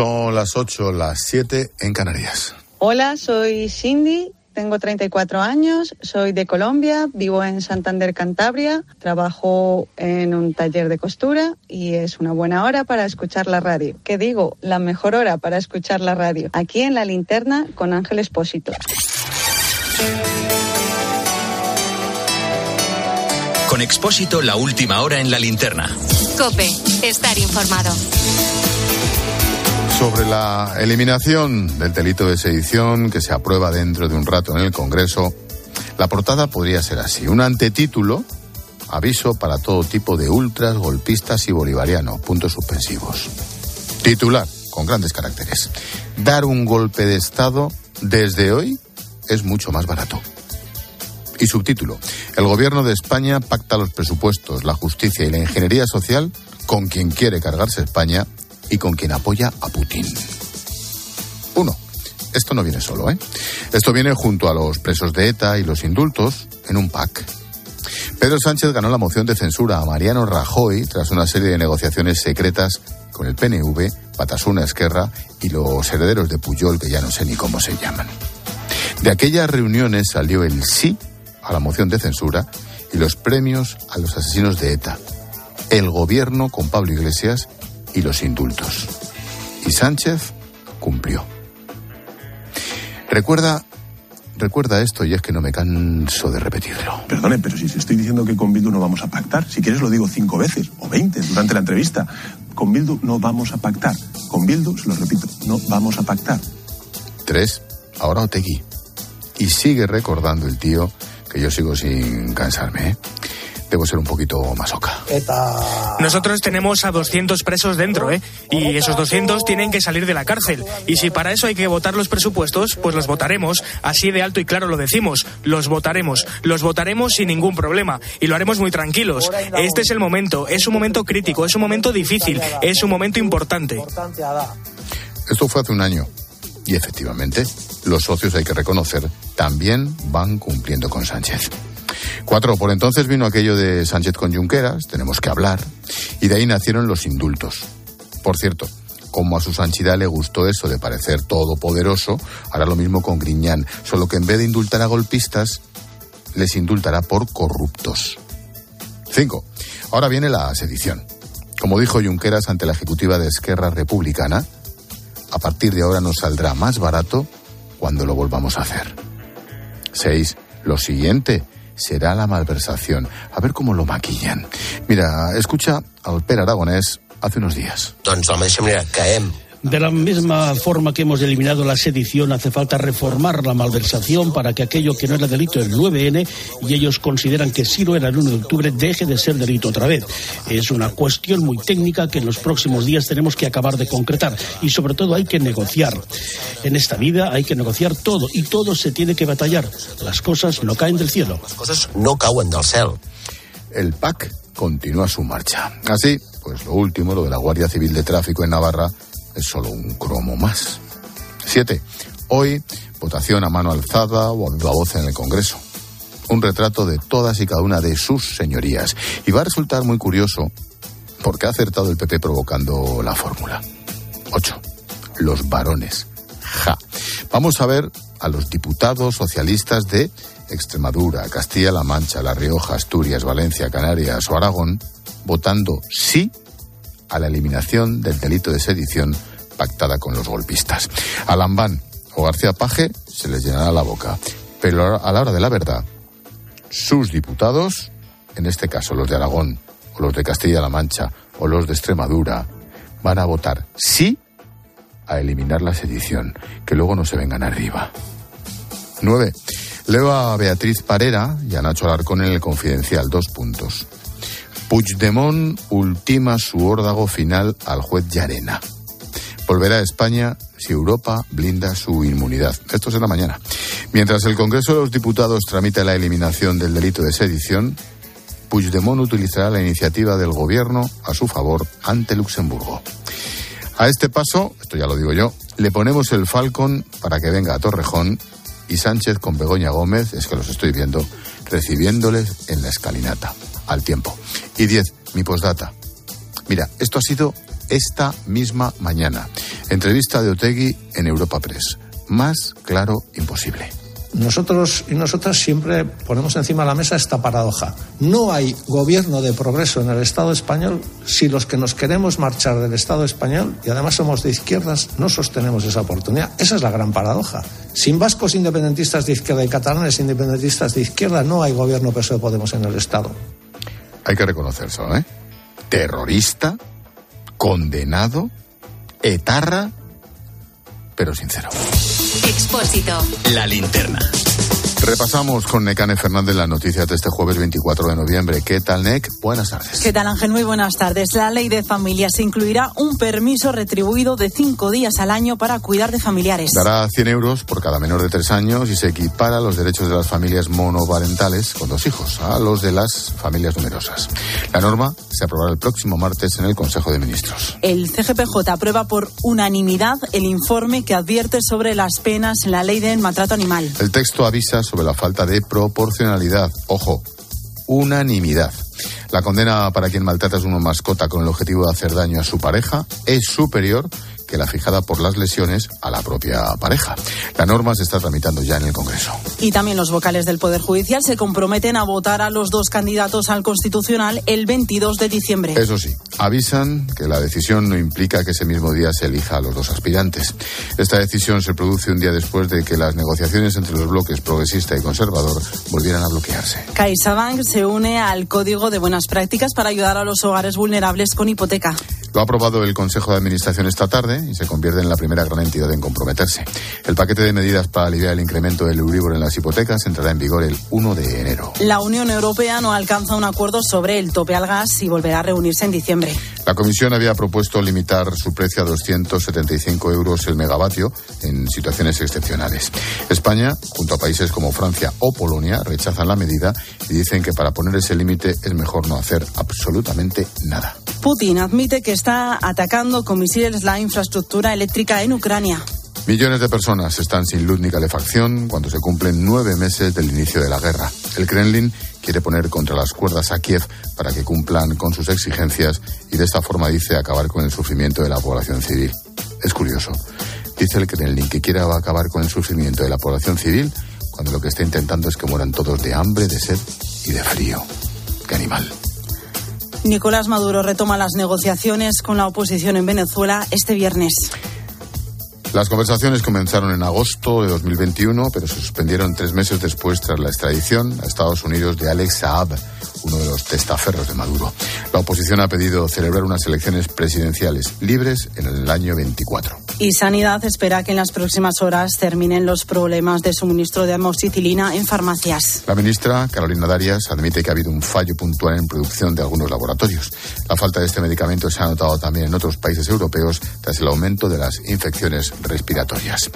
Son las 8, las 7 en Canarias. Hola, soy Cindy tengo 34 años, soy de Colombia, vivo en Santander, Cantabria, trabajo en un taller de costura y es una buena hora para escuchar la radio. ¿Qué digo? La mejor hora para escuchar la radio. Aquí en la linterna con Ángel Espósito. Con Expósito, la última hora en la linterna. Cope, estar informado sobre la eliminación del delito de sedición que se aprueba dentro de un rato en el Congreso, la portada podría ser así. Un antetítulo, aviso para todo tipo de ultras, golpistas y bolivarianos, puntos suspensivos. Titular, con grandes caracteres. Dar un golpe de Estado desde hoy es mucho más barato. Y subtítulo, el gobierno de España pacta los presupuestos, la justicia y la ingeniería social con quien quiere cargarse España y con quien apoya a Putin. Uno, esto no viene solo, ¿eh? Esto viene junto a los presos de ETA y los indultos en un pack. Pedro Sánchez ganó la moción de censura a Mariano Rajoy tras una serie de negociaciones secretas con el PNV, Batasuna Esquerra y los herederos de Puyol, que ya no sé ni cómo se llaman. De aquellas reuniones salió el sí a la moción de censura y los premios a los asesinos de ETA. El gobierno con Pablo Iglesias y los indultos. Y Sánchez cumplió. Recuerda, recuerda esto y es que no me canso de repetirlo. Perdone, pero si estoy diciendo que con Bildu no vamos a pactar, si quieres lo digo cinco veces o veinte durante la entrevista. Con Bildu no vamos a pactar. Con Bildu, se lo repito, no vamos a pactar. Tres, ahora Otegui. Y sigue recordando el tío que yo sigo sin cansarme, ¿eh? Debo ser un poquito masoca. Nosotros tenemos a 200 presos dentro, ¿eh? Y esos 200 tienen que salir de la cárcel. Y si para eso hay que votar los presupuestos, pues los votaremos. Así de alto y claro lo decimos. Los votaremos. Los votaremos sin ningún problema. Y lo haremos muy tranquilos. Este es el momento. Es un momento crítico. Es un momento difícil. Es un momento importante. Esto fue hace un año. Y efectivamente, los socios, hay que reconocer, también van cumpliendo con Sánchez. Cuatro, por entonces vino aquello de Sánchez con Junqueras, tenemos que hablar, y de ahí nacieron los indultos. Por cierto, como a su sanchidad le gustó eso de parecer todopoderoso, hará lo mismo con Griñán, solo que en vez de indultar a golpistas, les indultará por corruptos. Cinco, ahora viene la sedición. Como dijo Junqueras ante la ejecutiva de Esquerra Republicana, a partir de ahora nos saldrá más barato cuando lo volvamos a hacer. Seis, lo siguiente, será la malversación. A ver cómo lo maquillan. Mira, escucha al Per Aragonés hace unos días. De la misma forma que hemos eliminado la sedición, hace falta reformar la malversación para que aquello que no era delito el 9N y ellos consideran que sí lo era el 1 de octubre deje de ser delito otra vez. Es una cuestión muy técnica que en los próximos días tenemos que acabar de concretar y sobre todo hay que negociar. En esta vida hay que negociar todo y todo se tiene que batallar. Las cosas no caen del cielo. Las cosas no caen del cielo. El PAC continúa su marcha. Así, pues lo último, lo de la Guardia Civil de Tráfico en Navarra, es solo un cromo más. Siete. Hoy, votación a mano alzada o a voz en el Congreso. Un retrato de todas y cada una de sus señorías. Y va a resultar muy curioso porque ha acertado el PP provocando la fórmula. Ocho. Los varones. Ja. Vamos a ver a los diputados socialistas de Extremadura, Castilla-La Mancha, La Rioja, Asturias, Valencia, Canarias o Aragón votando sí a la eliminación del delito de sedición pactada con los golpistas. A Lambán o García Paje se les llenará la boca, pero a la hora de la verdad, sus diputados, en este caso los de Aragón o los de Castilla-La Mancha o los de Extremadura, van a votar sí a eliminar la sedición, que luego no se vengan arriba. 9. Leo a Beatriz Parera y a Nacho Alarcón en el Confidencial. Dos puntos. Puigdemont ultima su órdago final al juez Llarena. Volverá a España si Europa blinda su inmunidad. Esto será mañana. Mientras el Congreso de los Diputados tramita la eliminación del delito de sedición, Puigdemont utilizará la iniciativa del gobierno a su favor ante Luxemburgo. A este paso, esto ya lo digo yo, le ponemos el Falcon para que venga a Torrejón y Sánchez con Begoña Gómez, es que los estoy viendo, recibiéndoles en la escalinata al tiempo. Y 10, mi postdata. Mira, esto ha sido esta misma mañana. Entrevista de Otegui en Europa Press. Más claro imposible. Nosotros y nosotras siempre ponemos encima de la mesa esta paradoja. No hay gobierno de progreso en el Estado español si los que nos queremos marchar del Estado español y además somos de izquierdas no sostenemos esa oportunidad. Esa es la gran paradoja. Sin vascos independentistas de izquierda y catalanes independentistas de izquierda no hay gobierno PSOE Podemos en el Estado. Hay que reconocerlo, ¿eh? Terrorista, condenado, etarra, pero sincero. Expósito. La linterna. Repasamos con Necane Fernández las noticias de este jueves 24 de noviembre. ¿Qué tal, Nec? Buenas tardes. ¿Qué tal, Ángel? Muy buenas tardes. La ley de familias incluirá un permiso retribuido de cinco días al año para cuidar de familiares. Dará 100 euros por cada menor de tres años y se equipara los derechos de las familias monoparentales con dos hijos a los de las familias numerosas. La norma se aprobará el próximo martes en el Consejo de Ministros. El CGPJ aprueba por unanimidad el informe que advierte sobre las penas en la ley del maltrato animal. El texto avisa sobre la falta de proporcionalidad. Ojo, unanimidad. La condena para quien maltrata a su mascota con el objetivo de hacer daño a su pareja es superior que la fijada por las lesiones a la propia pareja. La norma se está tramitando ya en el Congreso. Y también los vocales del Poder Judicial se comprometen a votar a los dos candidatos al Constitucional el 22 de diciembre. Eso sí, avisan que la decisión no implica que ese mismo día se elija a los dos aspirantes. Esta decisión se produce un día después de que las negociaciones entre los bloques progresista y conservador volvieran a bloquearse. CaixaBank se une al Código de Buenas Prácticas para ayudar a los hogares vulnerables con hipoteca. Lo ha aprobado el Consejo de Administración esta tarde y se convierte en la primera gran entidad en comprometerse. El paquete de medidas para aliviar el incremento del Euribor en las hipotecas entrará en vigor el 1 de enero. La Unión Europea no alcanza un acuerdo sobre el tope al gas y volverá a reunirse en diciembre. La Comisión había propuesto limitar su precio a 275 euros el megavatio en situaciones excepcionales. España, junto a países como Francia o Polonia, rechazan la medida y dicen que para poner ese límite es mejor no hacer absolutamente nada. Putin admite que está atacando con misiles la infraestructura eléctrica en Ucrania. Millones de personas están sin luz ni calefacción cuando se cumplen nueve meses del inicio de la guerra. El Kremlin quiere poner contra las cuerdas a Kiev para que cumplan con sus exigencias y de esta forma dice acabar con el sufrimiento de la población civil. Es curioso. Dice el Kremlin que quiere acabar con el sufrimiento de la población civil cuando lo que está intentando es que mueran todos de hambre, de sed y de frío. ¡Qué animal! Nicolás Maduro retoma las negociaciones con la oposición en Venezuela este viernes. Las conversaciones comenzaron en agosto de 2021, pero se suspendieron tres meses después tras la extradición a Estados Unidos de Alex Saab, uno de los testaferros de Maduro. La oposición ha pedido celebrar unas elecciones presidenciales libres en el año 24. Y Sanidad espera que en las próximas horas terminen los problemas de suministro de amoxicilina en farmacias. La ministra Carolina Darias admite que ha habido un fallo puntual en producción de algunos laboratorios. La falta de este medicamento se ha notado también en otros países europeos tras el aumento de las infecciones respiratorias.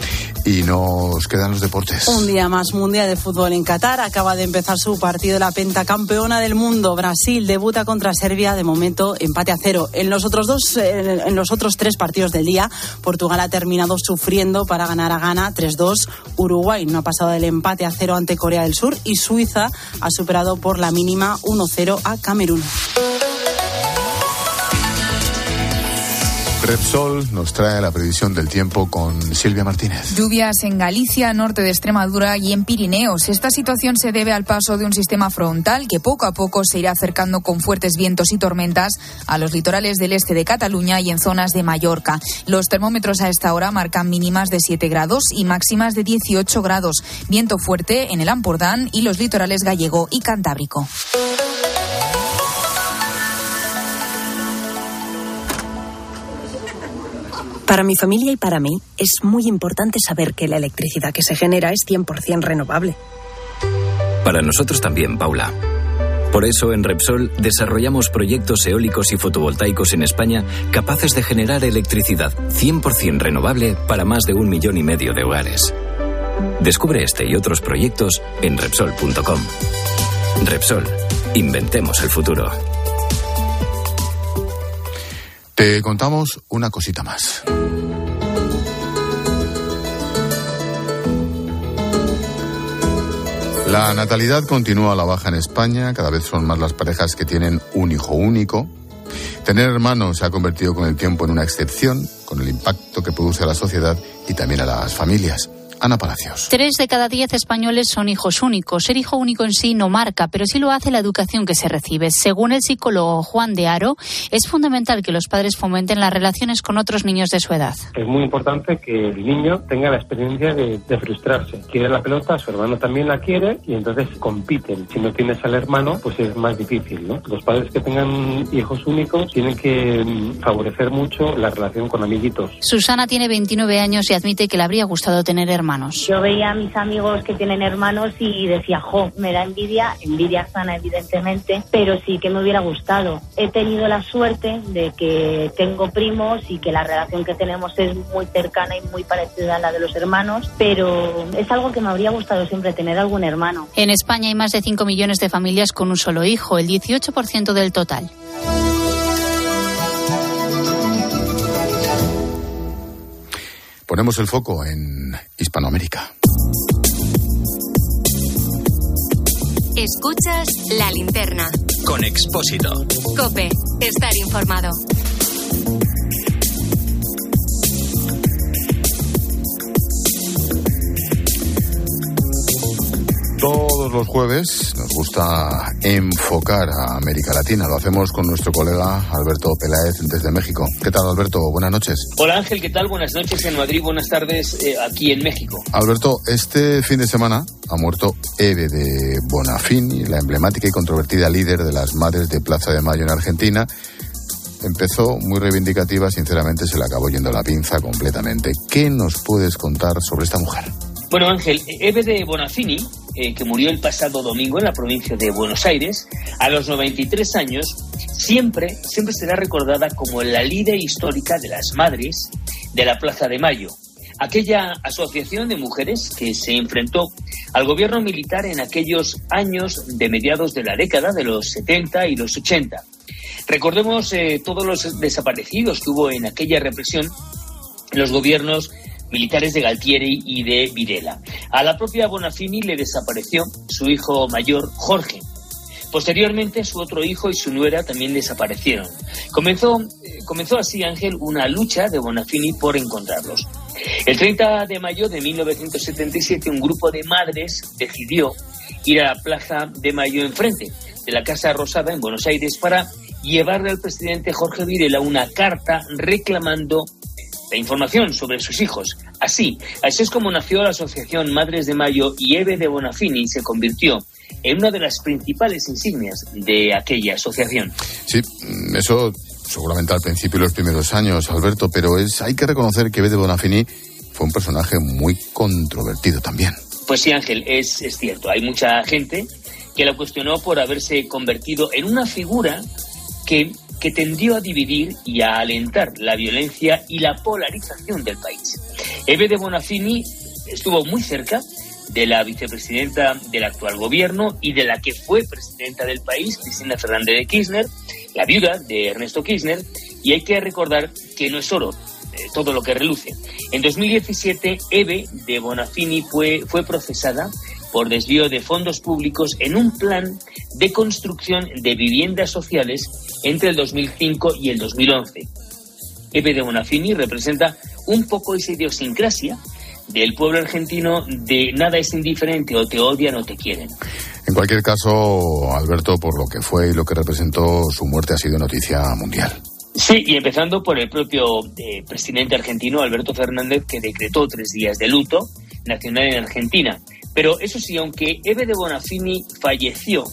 Y nos quedan los deportes. Un día más mundial de fútbol en Qatar. Acaba de empezar su partido la pentacampeona del mundo. Brasil debuta contra Serbia. De momento empate a cero. En los otros dos, en los otros tres partidos del día, Portugal ha terminado sufriendo para ganar a Ghana 3-2. Uruguay no ha pasado del empate a cero ante Corea del Sur y Suiza ha superado por la mínima 1-0 a Camerún. Repsol nos trae la previsión del tiempo con Silvia Martínez. Lluvias en Galicia, norte de Extremadura y en Pirineos. Esta situación se debe al paso de un sistema frontal que poco a poco se irá acercando con fuertes vientos y tormentas a los litorales del este de Cataluña y en zonas de Mallorca. Los termómetros a esta hora marcan mínimas de 7 grados y máximas de 18 grados. Viento fuerte en el Ampurdán y los litorales gallego y cantábrico. Para mi familia y para mí es muy importante saber que la electricidad que se genera es 100% renovable. Para nosotros también, Paula. Por eso en Repsol desarrollamos proyectos eólicos y fotovoltaicos en España capaces de generar electricidad 100% renovable para más de un millón y medio de hogares. Descubre este y otros proyectos en Repsol.com. Repsol, inventemos el futuro. Te contamos una cosita más. La natalidad continúa a la baja en España, cada vez son más las parejas que tienen un hijo único. Tener hermanos se ha convertido con el tiempo en una excepción, con el impacto que produce a la sociedad y también a las familias. Ana Palacios. Tres de cada diez españoles son hijos únicos. Ser hijo único en sí no marca, pero sí lo hace la educación que se recibe. Según el psicólogo Juan de Aro, es fundamental que los padres fomenten las relaciones con otros niños de su edad. Es muy importante que el niño tenga la experiencia de, frustrarse. Quiere la pelota, su hermano también la quiere y entonces compiten. Si no tienes al hermano, pues es más difícil. ¿no? Los padres que tengan hijos únicos tienen que mm, favorecer mucho la relación con amiguitos. Susana tiene 29 años y admite que le habría gustado tener hermanos. Yo veía a mis amigos que tienen hermanos y decía, jo, me da envidia, envidia sana evidentemente, pero sí que me hubiera gustado. He tenido la suerte de que tengo primos y que la relación que tenemos es muy cercana y muy parecida a la de los hermanos, pero es algo que me habría gustado siempre tener algún hermano. En España hay más de 5 millones de familias con un solo hijo, el 18% del total. Ponemos el foco en Hispanoamérica. Escuchas la linterna. Con Expósito. Cope, estar informado. Los jueves nos gusta enfocar a América Latina. Lo hacemos con nuestro colega Alberto Peláez desde México. ¿Qué tal, Alberto? Buenas noches. Hola, Ángel. ¿Qué tal? Buenas noches en Madrid. Buenas tardes eh, aquí en México. Alberto, este fin de semana ha muerto Eve de Bonafini, la emblemática y controvertida líder de las Madres de Plaza de Mayo en Argentina. Empezó muy reivindicativa, sinceramente se le acabó yendo la pinza completamente. ¿Qué nos puedes contar sobre esta mujer? Bueno, Ángel, Eve de Bonafini eh, que murió el pasado domingo en la provincia de Buenos Aires, a los 93 años, siempre, siempre será recordada como la líder histórica de las madres de la Plaza de Mayo, aquella asociación de mujeres que se enfrentó al gobierno militar en aquellos años de mediados de la década de los 70 y los 80. Recordemos eh, todos los desaparecidos que hubo en aquella represión los gobiernos militares de Galtieri y de Videla. A la propia Bonafini le desapareció su hijo mayor, Jorge. Posteriormente, su otro hijo y su nuera también desaparecieron. Comenzó, eh, comenzó así, Ángel, una lucha de Bonafini por encontrarlos. El 30 de mayo de 1977, un grupo de madres decidió ir a la Plaza de Mayo enfrente de la Casa Rosada en Buenos Aires para llevarle al presidente Jorge Videla una carta reclamando información sobre sus hijos. Así, así es como nació la Asociación Madres de Mayo y Eve de Bonafini se convirtió en una de las principales insignias de aquella asociación. Sí, eso seguramente al principio de los primeros años, Alberto, pero es hay que reconocer que Eve de Bonafini fue un personaje muy controvertido también. Pues sí, Ángel, es, es cierto. Hay mucha gente que la cuestionó por haberse convertido en una figura que que tendió a dividir y a alentar la violencia y la polarización del país. Eve de Bonafini estuvo muy cerca de la vicepresidenta del actual gobierno y de la que fue presidenta del país, Cristina Fernández de Kirchner, la viuda de Ernesto Kirchner, y hay que recordar que no es oro eh, todo lo que reluce. En 2017, Eve de Bonafini fue, fue procesada por desvío de fondos públicos en un plan de construcción de viviendas sociales entre el 2005 y el 2011. Eve de Bonafini representa un poco esa idiosincrasia del pueblo argentino de nada es indiferente o te odian o te quieren. En cualquier caso, Alberto, por lo que fue y lo que representó, su muerte ha sido noticia mundial. Sí, y empezando por el propio eh, presidente argentino, Alberto Fernández, que decretó tres días de luto nacional en Argentina. Pero eso sí, aunque Eve de Bonafini falleció,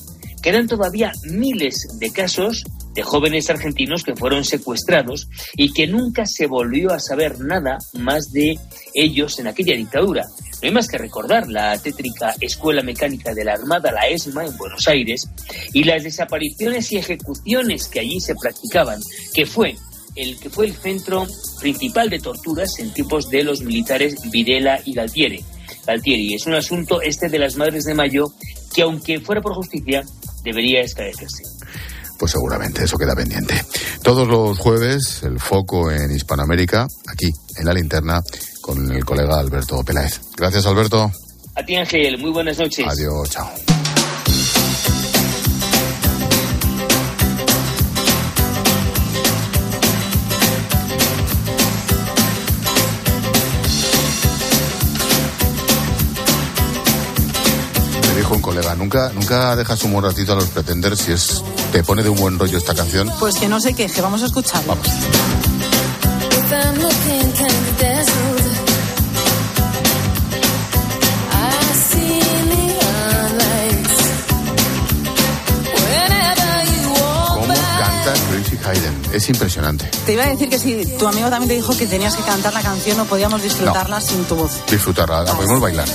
quedan todavía miles de casos de jóvenes argentinos que fueron secuestrados y que nunca se volvió a saber nada más de ellos en aquella dictadura. No hay más que recordar la tétrica Escuela Mecánica de la Armada, la ESMA, en Buenos Aires, y las desapariciones y ejecuciones que allí se practicaban, que fue el que fue el centro principal de torturas en tiempos de los militares Videla y Galtieri. Galtieri. Es un asunto este de las Madres de Mayo que, aunque fuera por justicia, debería esclarecerse. Pues seguramente eso queda pendiente. Todos los jueves, el foco en Hispanoamérica, aquí en la linterna, con el colega Alberto Peláez. Gracias, Alberto. A ti, Ángel. Muy buenas noches. Adiós, chao. Dijo un colega, nunca, nunca dejas un buen ratito a los pretender si es te pone de un buen rollo esta canción. Pues que no se queje, vamos a escucharlo. Vamos. ¿Cómo canta Chrissy Hayden? Es impresionante. Te iba a decir que si tu amigo también te dijo que tenías que cantar la canción, no podíamos disfrutarla sin tu voz. Disfrutarla, la podemos bailar.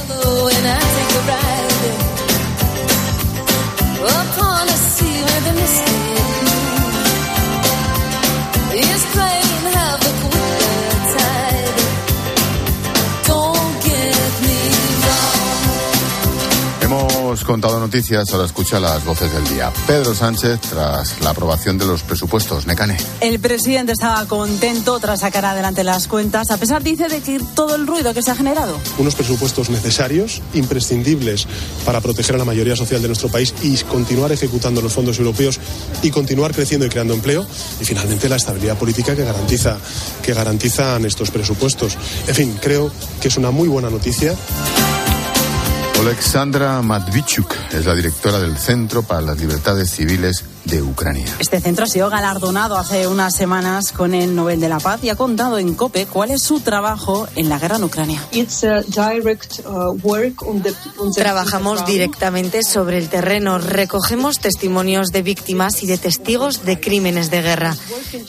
Hemos contado noticias, ahora escucha las voces del día. Pedro Sánchez tras la aprobación de los presupuestos. Necane. El presidente estaba contento tras sacar adelante las cuentas, a pesar, dice, de que todo el ruido que se ha generado. Unos presupuestos necesarios, imprescindibles para proteger a la mayoría social de nuestro país y continuar ejecutando los fondos europeos y continuar creciendo y creando empleo. Y finalmente la estabilidad política que garantiza que garantizan estos presupuestos. En fin, creo que es una muy buena noticia. Alexandra Matvichuk es la directora del Centro para las Libertades Civiles de Ucrania. Este centro ha sido galardonado hace unas semanas con el Nobel de la Paz y ha contado en COPE cuál es su trabajo en la guerra en Ucrania. Trabajamos directamente sobre el terreno, recogemos testimonios de víctimas y de testigos de crímenes de guerra.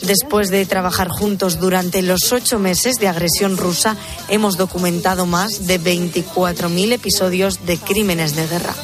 Después de trabajar juntos durante los ocho meses de agresión rusa, hemos documentado más de 24.000 episodios de crímenes de guerra.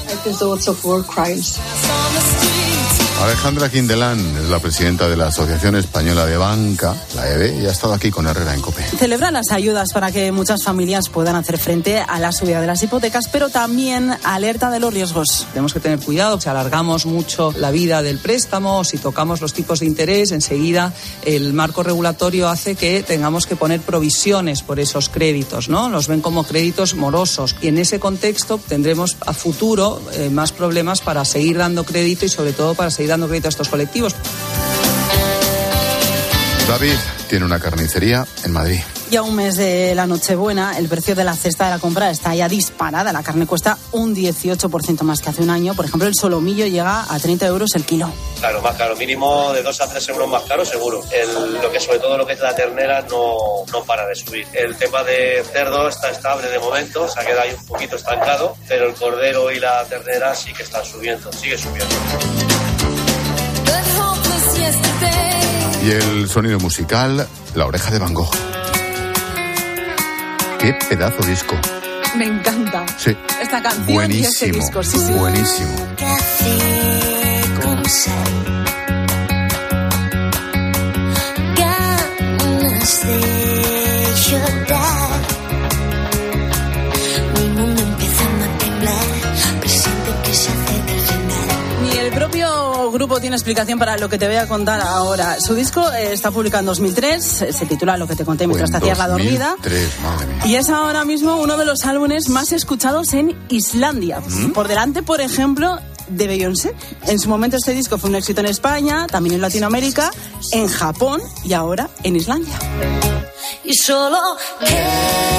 Alejandra Quindelán es la presidenta de la Asociación Española de Banca, la EBE, y ha estado aquí con Herrera en COPE. Celebra las ayudas para que muchas familias puedan hacer frente a la subida de las hipotecas, pero también alerta de los riesgos. Tenemos que tener cuidado, si alargamos mucho la vida del préstamo, si tocamos los tipos de interés, enseguida el marco regulatorio hace que tengamos que poner provisiones por esos créditos, ¿no? Los ven como créditos morosos y en ese contexto tendremos a futuro eh, más problemas para seguir dando crédito y sobre todo para seguir dando crédito a estos colectivos. David tiene una carnicería en Madrid. Ya un mes de la Nochebuena, el precio de la cesta de la compra está ya disparada. La carne cuesta un 18% más que hace un año. Por ejemplo, el solomillo llega a 30 euros el kilo. Claro, más caro, mínimo de 2 a 3 euros más caro, seguro. El- lo que sobre todo lo que es la ternera no, no para de subir. El tema de cerdo está estable de momento, se ha quedado ahí un poquito estancado, pero el cordero y la ternera sí que están subiendo, sigue subiendo. Y el sonido musical, La Oreja de Van Gogh. Qué pedazo disco. Me encanta. Sí. Esta canción y este Buenísimo. disco. Sí, sí. Buenísimo. Grupo tiene explicación para lo que te voy a contar ahora. Su disco eh, está publicado en 2003, eh, se titula Lo que te conté mientras te hacías la dormida. Tres, madre mía. Y es ahora mismo uno de los álbumes más escuchados en Islandia. ¿Mm? Por delante, por ejemplo, de Beyoncé. En su momento este disco fue un éxito en España, también en Latinoamérica, en Japón y ahora en Islandia. Y solo quedarán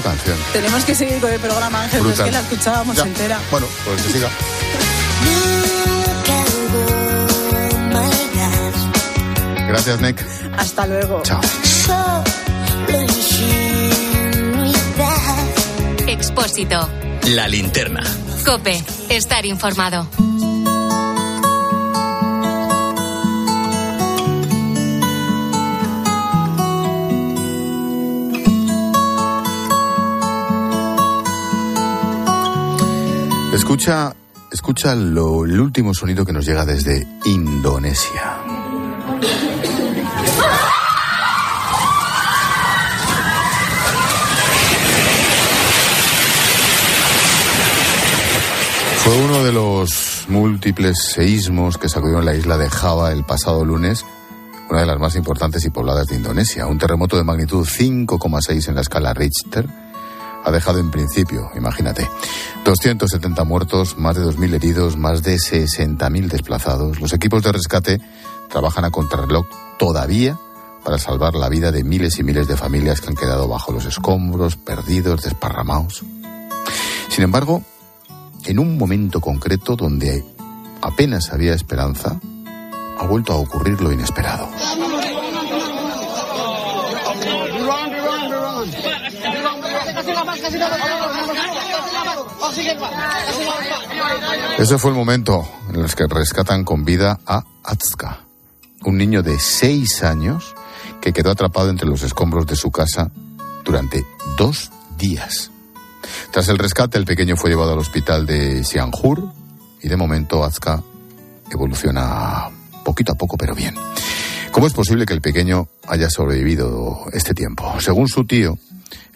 canción. Tenemos que seguir con el programa, Ángel, pero es que la escuchábamos Ya. entera. Bueno, pues que siga. Gracias, Nick. Hasta luego. Chao. Expósito. La linterna. Cope. Estar informado. Escucha escucha lo, el último sonido que nos llega desde Indonesia. Fue uno de los múltiples seísmos que sacudieron la isla de Java el pasado lunes, una de las más importantes y pobladas de Indonesia. Un terremoto de magnitud 5,6 en la escala Richter ha dejado en principio, imagínate, 270 muertos, más de 2.000 heridos, más de 60.000 desplazados. Los equipos de rescate trabajan a contrarreloj todavía para salvar la vida de miles y miles de familias que han quedado bajo los escombros, perdidos, desparramados. Sin embargo, en un momento concreto donde apenas había esperanza, ha vuelto a ocurrir lo inesperado. Ese fue el momento en el que rescatan con vida a Atska, un niño de seis años que quedó atrapado entre los escombros de su casa durante dos días. Tras el rescate, el pequeño fue llevado al hospital de Sianjur y de momento Azka evoluciona poquito a poco, pero bien. ¿Cómo es posible que el pequeño haya sobrevivido este tiempo? Según su tío,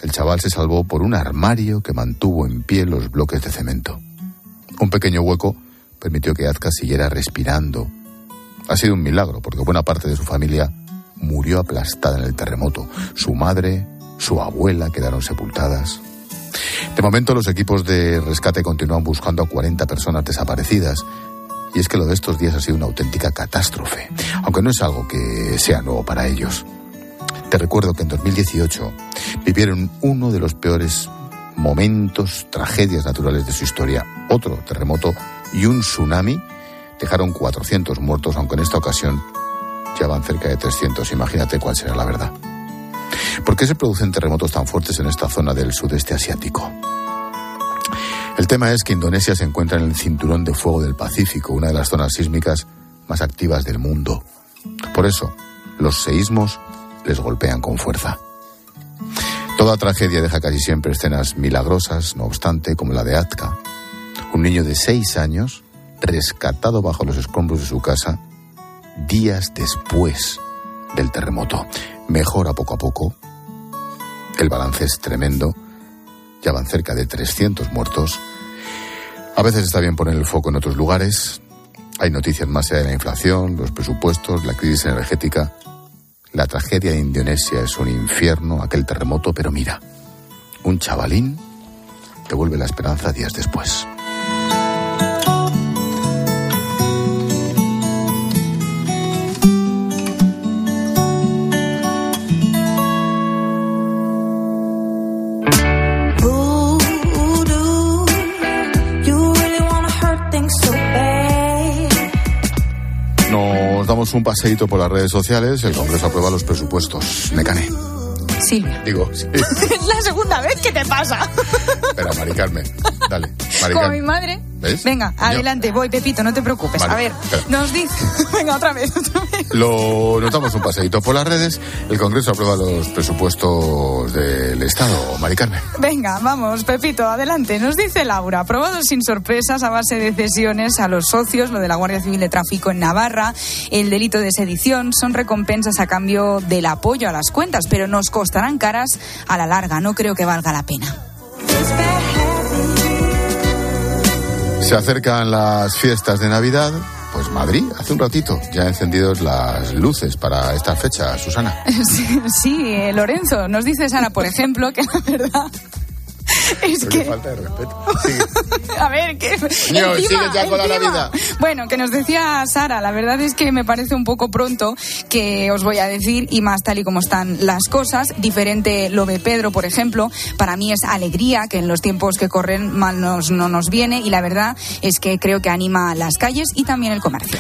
el chaval se salvó por un armario que mantuvo en pie los bloques de cemento. Un pequeño hueco permitió que Azka siguiera respirando. Ha sido un milagro, porque buena parte de su familia murió aplastada en el terremoto. Su madre, su abuela quedaron sepultadas. De momento los equipos de rescate continúan buscando a 40 personas desaparecidas. Y es que lo de estos días ha sido una auténtica catástrofe, aunque no es algo que sea nuevo para ellos. Te recuerdo que en 2018 vivieron uno de los peores momentos, tragedias naturales de su historia. Otro terremoto y un tsunami dejaron 400 muertos, aunque en esta ocasión ya van cerca de 300. Imagínate cuál será la verdad. ¿Por qué se producen terremotos tan fuertes en esta zona del sudeste asiático? El tema es que Indonesia se encuentra en el cinturón de fuego del Pacífico, una de las zonas sísmicas más activas del mundo. Por eso, los seísmos les golpean con fuerza. Toda tragedia deja casi siempre escenas milagrosas, no obstante, como la de Atka, un niño de seis años rescatado bajo los escombros de su casa días después del terremoto. Mejora poco a poco. El balance es tremendo. Ya van cerca de 300 muertos. A veces está bien poner el foco en otros lugares. Hay noticias más allá de la inflación, los presupuestos, la crisis energética. La tragedia de Indonesia es un infierno, aquel terremoto, pero mira, un chavalín devuelve la esperanza días después. Damos un paseíto por las redes sociales. El Congreso aprueba los presupuestos. Mecane. Silvia. Digo, sí. es la segunda vez que te pasa. Espera, Mari Carmen. Dale. Mari Como Carmen. mi madre. ¿Ves? Venga, Coño. adelante, voy, Pepito, no te preocupes. Vale, a ver, espera. nos dice. Venga, otra vez, otra vez. Lo notamos un paseíto por las redes. El Congreso aprueba los presupuestos del Estado. Mari Carmen. Venga, vamos, Pepito, adelante. Nos dice Laura, aprobado sin sorpresas a base de cesiones a los socios, lo de la Guardia Civil de Tráfico en Navarra, el delito de sedición, son recompensas a cambio del apoyo a las cuentas, pero nos costarán caras a la larga. No creo que valga la pena. Se acercan las fiestas de Navidad. Pues Madrid, hace un ratito, ya encendidos las luces para esta fecha, Susana. Sí, eh, Lorenzo, nos dice Sara, por ejemplo, que la verdad es que... falta de respeto. A ver, que... Niño, encima, sigue ya con la encima. Navidad. Bueno, que nos decía Sara, la verdad es que me parece un poco pronto que os voy a decir, y más tal y como están las cosas. Diferente lo de Pedro, por ejemplo, para mí es alegría, que en los tiempos que corren mal nos, no nos viene, y la verdad es que creo que anima las calles y también el comercio.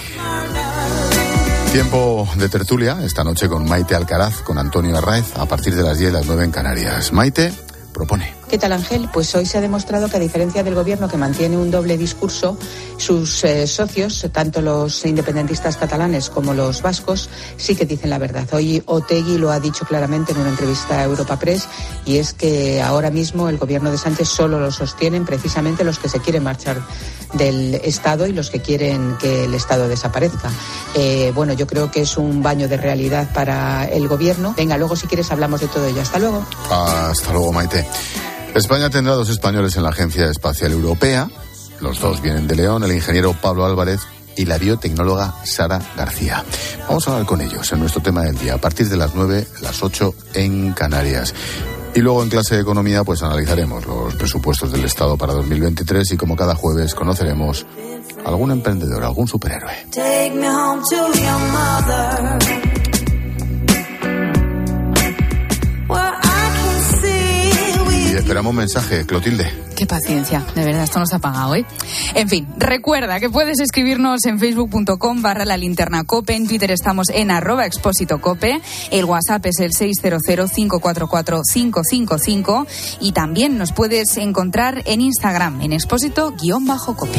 Tiempo de tertulia, esta noche con Maite Alcaraz, con Antonio Arraez, a partir de las 10 las 9 en Canarias. Maite propone. ¿Qué tal, Ángel? Pues hoy se ha demostrado que, a diferencia del gobierno que mantiene un doble discurso, sus eh, socios, tanto los independentistas catalanes como los vascos, sí que dicen la verdad. Hoy Otegui lo ha dicho claramente en una entrevista a Europa Press y es que ahora mismo el gobierno de Sánchez solo lo sostienen precisamente los que se quieren marchar del Estado y los que quieren que el Estado desaparezca. Eh, bueno, yo creo que es un baño de realidad para el gobierno. Venga, luego si quieres hablamos de todo ello. Hasta luego. Hasta luego, Maite. España tendrá dos españoles en la Agencia Espacial Europea. Los dos vienen de León, el ingeniero Pablo Álvarez y la biotecnóloga Sara García. Vamos a hablar con ellos en nuestro tema del día, a partir de las 9, las 8 en Canarias. Y luego en clase de economía pues analizaremos los presupuestos del Estado para 2023 y como cada jueves conoceremos algún emprendedor, algún superhéroe. Esperamos mensaje, Clotilde. Qué paciencia, de verdad, esto nos ha pagado hoy. En fin, recuerda que puedes escribirnos en facebook.com barra la linterna cope, en Twitter estamos en arroba expósito cope, el WhatsApp es el 600-544-555 y también nos puedes encontrar en Instagram en expósito-cope.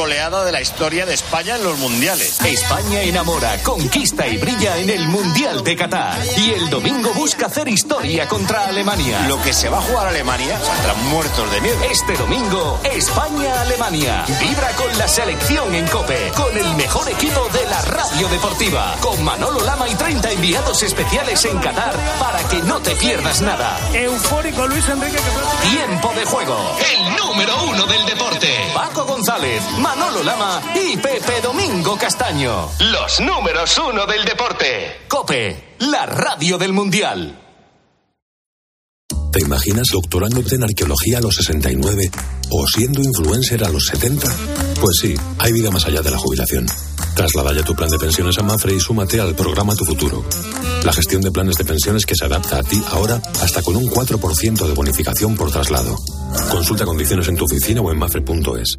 Goleada de la historia de España en los mundiales. España enamora, conquista y brilla en el Mundial de Qatar. Y el domingo busca hacer historia contra Alemania. Lo que se va a jugar Alemania saldrán muertos de miedo. Este domingo, España-Alemania. Vibra con la selección en Cope, con el mejor equipo de la radio deportiva, con Manolo Lama y 30 enviados especiales en Qatar para que no te pierdas nada. Eufórico Luis Enrique. Que... Tiempo de juego. El número uno del deporte. Paco González, Manolo Lama y Pepe Domingo Castaño. Los números uno del deporte. Cope, la radio del Mundial. ¿Te imaginas doctorándote en arqueología a los 69 o siendo influencer a los 70? Pues sí, hay vida más allá de la jubilación. Traslada ya tu plan de pensiones a Mafre y súmate al programa Tu Futuro. La gestión de planes de pensiones que se adapta a ti ahora hasta con un 4% de bonificación por traslado. Consulta condiciones en tu oficina o en mafre.es.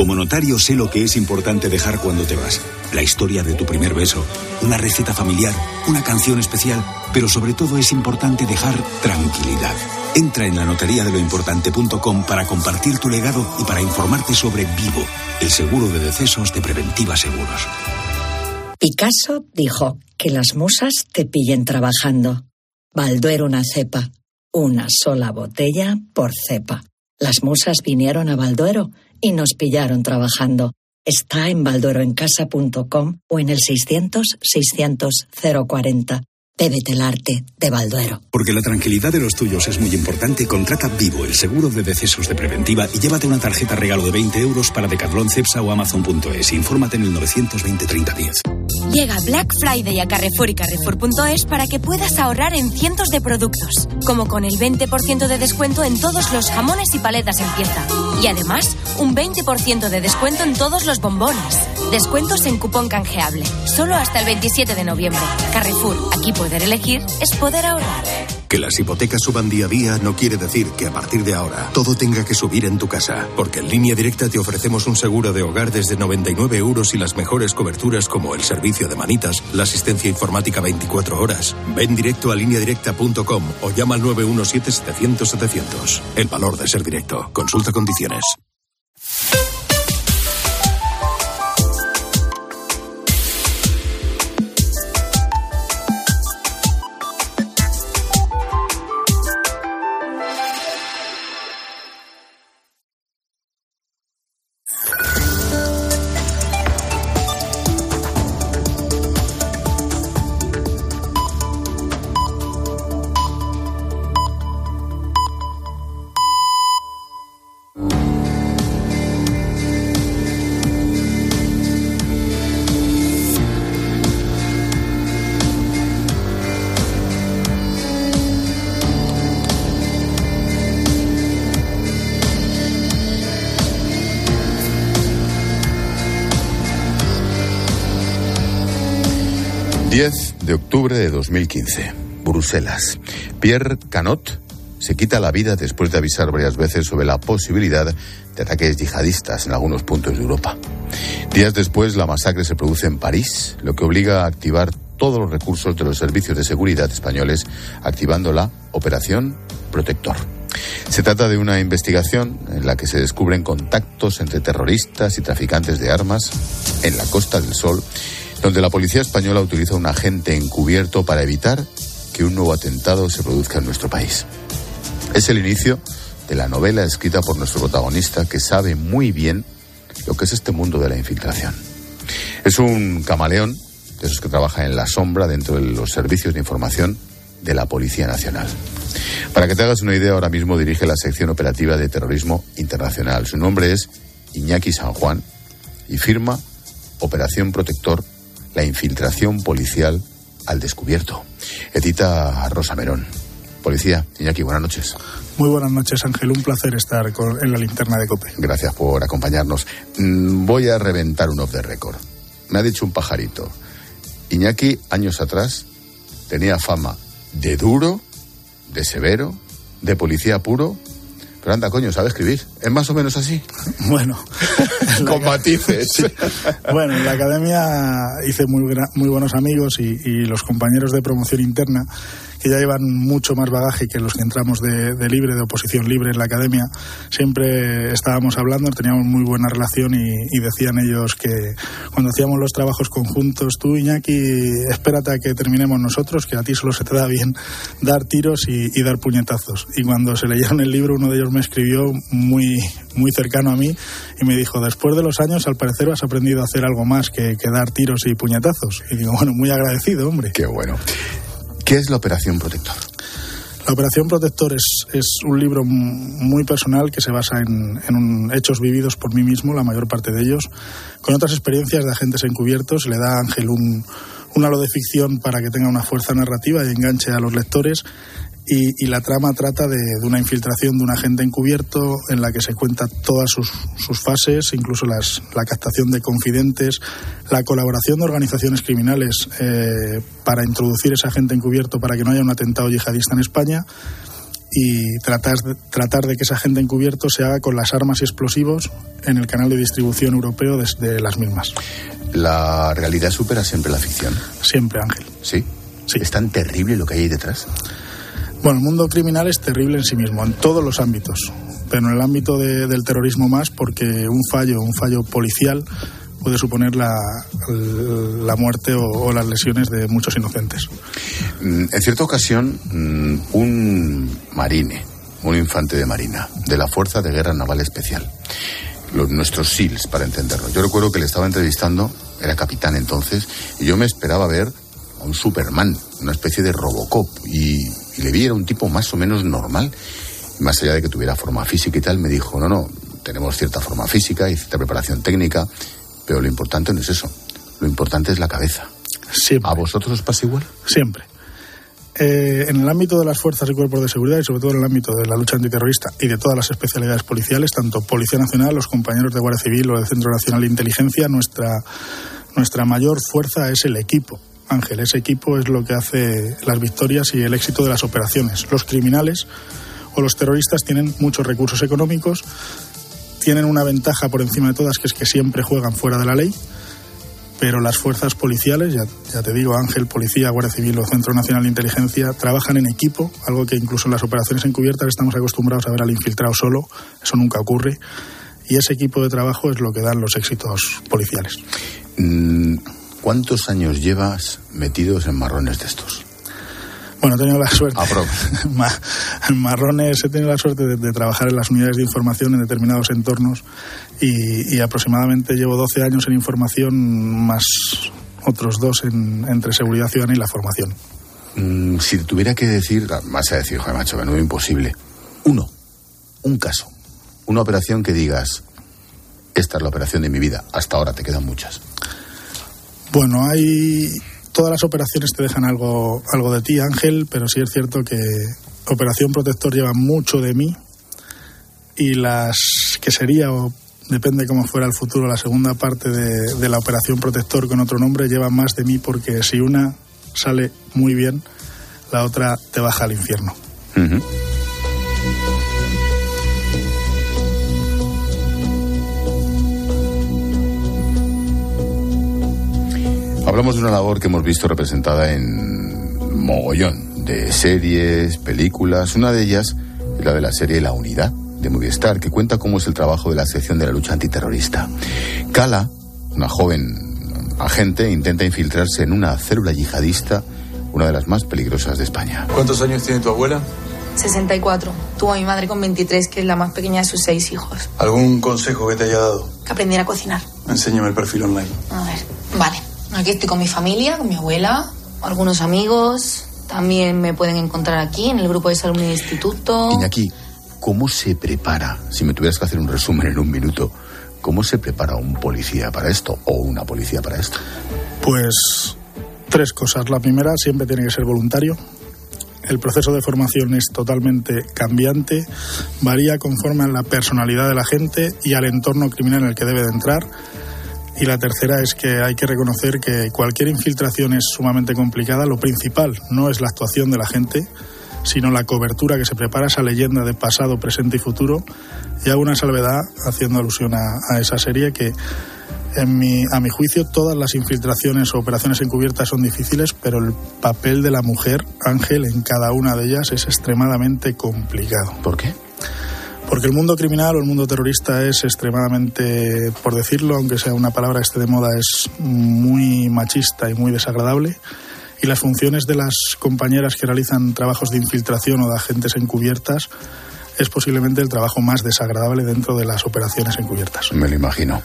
Como notario sé lo que es importante dejar cuando te vas. La historia de tu primer beso, una receta familiar, una canción especial, pero sobre todo es importante dejar tranquilidad. Entra en la notaría de lo importante.com para compartir tu legado y para informarte sobre Vivo, el seguro de decesos de Preventiva Seguros. Picasso dijo que las musas te pillen trabajando. Balduero una cepa, una sola botella por cepa. Las musas vinieron a Balduero y nos pillaron trabajando. Está en baldueroencasa.com o en el 600 600 040. Bébete el arte de Balduero. Porque la tranquilidad de los tuyos es muy importante, contrata Vivo, el seguro de decesos de preventiva, y llévate una tarjeta regalo de 20 euros para Decathlon, Cepsa o Amazon.es. Infórmate en el 920 3010. Llega Black Friday a Carrefour y Carrefour.es para que puedas ahorrar en cientos de productos, como con el 20% de descuento en todos los jamones y paletas en pieza. Y además, un 20% de descuento en todos los bombones. Descuentos en cupón canjeable, solo hasta el 27 de noviembre. Carrefour, aquí poder elegir es poder ahorrar. Que las hipotecas suban día a día no quiere decir que a partir de ahora todo tenga que subir en tu casa, porque en línea directa te ofrecemos un seguro de hogar desde 99 euros y las mejores coberturas como el servicio de manitas, la asistencia informática 24 horas. Ven directo a lineadirecta.com o llama al 917-700-700. El valor de ser directo. Consulta condiciones. 10 de octubre de 2015, Bruselas. Pierre Canot se quita la vida después de avisar varias veces sobre la posibilidad de ataques yihadistas en algunos puntos de Europa. Días después, la masacre se produce en París, lo que obliga a activar todos los recursos de los servicios de seguridad españoles, activando la Operación Protector. Se trata de una investigación en la que se descubren contactos entre terroristas y traficantes de armas en la Costa del Sol, donde la policía española utiliza un agente encubierto para evitar que un nuevo atentado se produzca en nuestro país. Es el inicio de la novela escrita por nuestro protagonista que sabe muy bien lo que es este mundo de la infiltración. Es un camaleón de esos que trabaja en la sombra dentro de los servicios de información de la Policía Nacional. Para que te hagas una idea, ahora mismo dirige la sección operativa de terrorismo internacional. Su nombre es Iñaki San Juan y firma Operación Protector, la infiltración policial al descubierto. Edita Rosa Merón. Policía, Iñaki, buenas noches. Muy buenas noches, Ángel. Un placer estar con- en la linterna de COPE. Gracias por acompañarnos. Mm, Voy a reventar un off the record. Me ha dicho un pajarito. Iñaki, años atrás, tenía fama de duro, de severo, de policía puro. Pero anda, coño, sabe escribir. ¿Es más o menos así? Bueno. Con matices. Bueno, en la academia hice muy, muy buenos amigos y, y los compañeros de promoción interna, que ya llevan mucho más bagaje que los que entramos de, de libre, de oposición libre en la academia, siempre estábamos hablando, teníamos muy buena relación y, y decían ellos que cuando hacíamos los trabajos conjuntos, tú Iñaki, espérate a que terminemos nosotros, que a ti solo se te da bien dar tiros y, y dar puñetazos. Y cuando se leyeron el libro, uno de ellos me escribió muy, muy cercano a mí y me dijo, después de los años, al parecer has aprendido a hacer algo más que, que dar tiros y puñetazos. Y digo, bueno, muy agradecido, hombre. Qué bueno. ¿Qué es la Operación Protector? La Operación Protector es, es un libro muy personal que se basa en, en un- hechos vividos por mí mismo, la mayor parte de ellos, con otras experiencias de agentes encubiertos. Le da a Ángel un, un halo de ficción para que tenga una fuerza narrativa y enganche a los lectores. Y, y la trama trata de, de una infiltración de un agente encubierto en la que se cuenta todas sus, sus fases, incluso las, la captación de confidentes, la colaboración de organizaciones criminales eh, para introducir ese agente encubierto para que no haya un atentado yihadista en España y tratar, de- tratar de que ese agente encubierto se haga con las armas y explosivos en el canal de distribución europeo desde las mismas. ¿La realidad supera siempre la ficción? Siempre, Ángel. ¿Sí? ¿Es tan terrible lo que hay ahí detrás? Bueno, el mundo criminal es terrible en sí mismo, en todos los ámbitos, pero en el ámbito de- del terrorismo más, porque un fallo, un fallo policial puede suponer la, la muerte o, las lesiones de muchos inocentes. Mm, En cierta ocasión, mm, un marine, un infante de marina, de la Fuerza de Guerra Naval Especial, los, nuestros SEALs, para entenderlo. Yo recuerdo que le estaba entrevistando, era capitán entonces, y yo me esperaba ver a un Superman, una especie de Robocop, y, y le vi, era un tipo más o menos normal, más allá de que tuviera forma física y tal, me dijo, no, no, tenemos cierta forma física y cierta preparación técnica, pero lo importante no es eso, lo importante es la cabeza. ¿A vosotros os pasa igual? Siempre. Eh, en el ámbito de las fuerzas y cuerpos de seguridad y sobre todo en el ámbito de la lucha antiterrorista y de todas las especialidades policiales, tanto Policía Nacional, los compañeros de Guardia Civil o del Centro Nacional de Inteligencia, nuestra, nuestra mayor fuerza es el equipo. Ángel, ese equipo es lo que hace las victorias y el éxito de las operaciones. Los criminales o los terroristas tienen muchos recursos económicos, tienen una ventaja por encima de todas, que es que siempre juegan fuera de la ley, pero las fuerzas policiales, ya, ya te digo, Ángel, Policía, Guardia Civil o Centro Nacional de Inteligencia, trabajan en equipo, algo que incluso en las operaciones encubiertas estamos acostumbrados a ver al infiltrado solo, eso nunca ocurre, y ese equipo de trabajo es lo que dan los éxitos policiales. Mm, ¿Cuántos años llevas metidos en marrones de estos? Bueno, he tenido la suerte. En marrones he tenido la suerte de, de trabajar en las unidades de información en determinados entornos y, y aproximadamente llevo 12 años en información más otros dos en, entre seguridad ciudadana y la formación. Mm, si te tuviera que decir, ah, vas a decir, joder, macho, menudo imposible. Uno, un caso, una operación que digas, esta es la operación de mi vida, hasta ahora te quedan muchas. Bueno, hay todas las operaciones te dejan algo, algo de ti, Ángel, pero sí es cierto que Operación Protector lleva mucho de mí y las que sería o depende cómo fuera el futuro, la segunda parte de, de la operación protector con otro nombre lleva más de mí porque si una sale muy bien, la otra te baja al infierno. Hablamos de una labor que hemos visto representada en mogollón de series, películas. Una de ellas es la de la serie La Unidad de Movistar, que cuenta cómo es el trabajo de la sección de la lucha antiterrorista. Cala, una joven agente, intenta infiltrarse en una célula yihadista, una de las más peligrosas de España. ¿Cuántos años tiene tu abuela? 64. Tuvo a mi madre con 23, que es la más pequeña de sus seis hijos. ¿Algún consejo que te haya dado? Que aprendiera a cocinar. Enséñame el perfil online. A ver, vale. Aquí estoy con mi familia, con mi abuela, algunos amigos. También me pueden encontrar aquí en el grupo de salud del instituto. Iñaki, ¿cómo se prepara, si me tuvieras que hacer un resumen en un minuto, cómo se prepara un policía para esto o una policía para esto? Pues tres cosas. La primera, siempre tiene que ser voluntario. El proceso de formación es totalmente cambiante, varía conforme a la personalidad de la gente y al entorno criminal en el que debe de entrar. Y la tercera es que hay que reconocer que cualquier infiltración es sumamente complicada. Lo principal no es la actuación de la gente, sino la cobertura que se prepara, esa leyenda de pasado, presente y futuro. Y hago una salvedad haciendo alusión a, esa serie que, a mi juicio, todas las infiltraciones o operaciones encubiertas son difíciles, pero el papel de la mujer, Ángel, en cada una de ellas es extremadamente complicado. ¿Por qué? Porque el mundo criminal o el mundo terrorista es extremadamente, por decirlo, aunque sea una palabra que esté de moda, es muy machista y muy desagradable. Y las funciones de las compañeras que realizan trabajos de infiltración o de agentes encubiertas es posiblemente el trabajo más desagradable dentro de las operaciones encubiertas. Me lo imagino.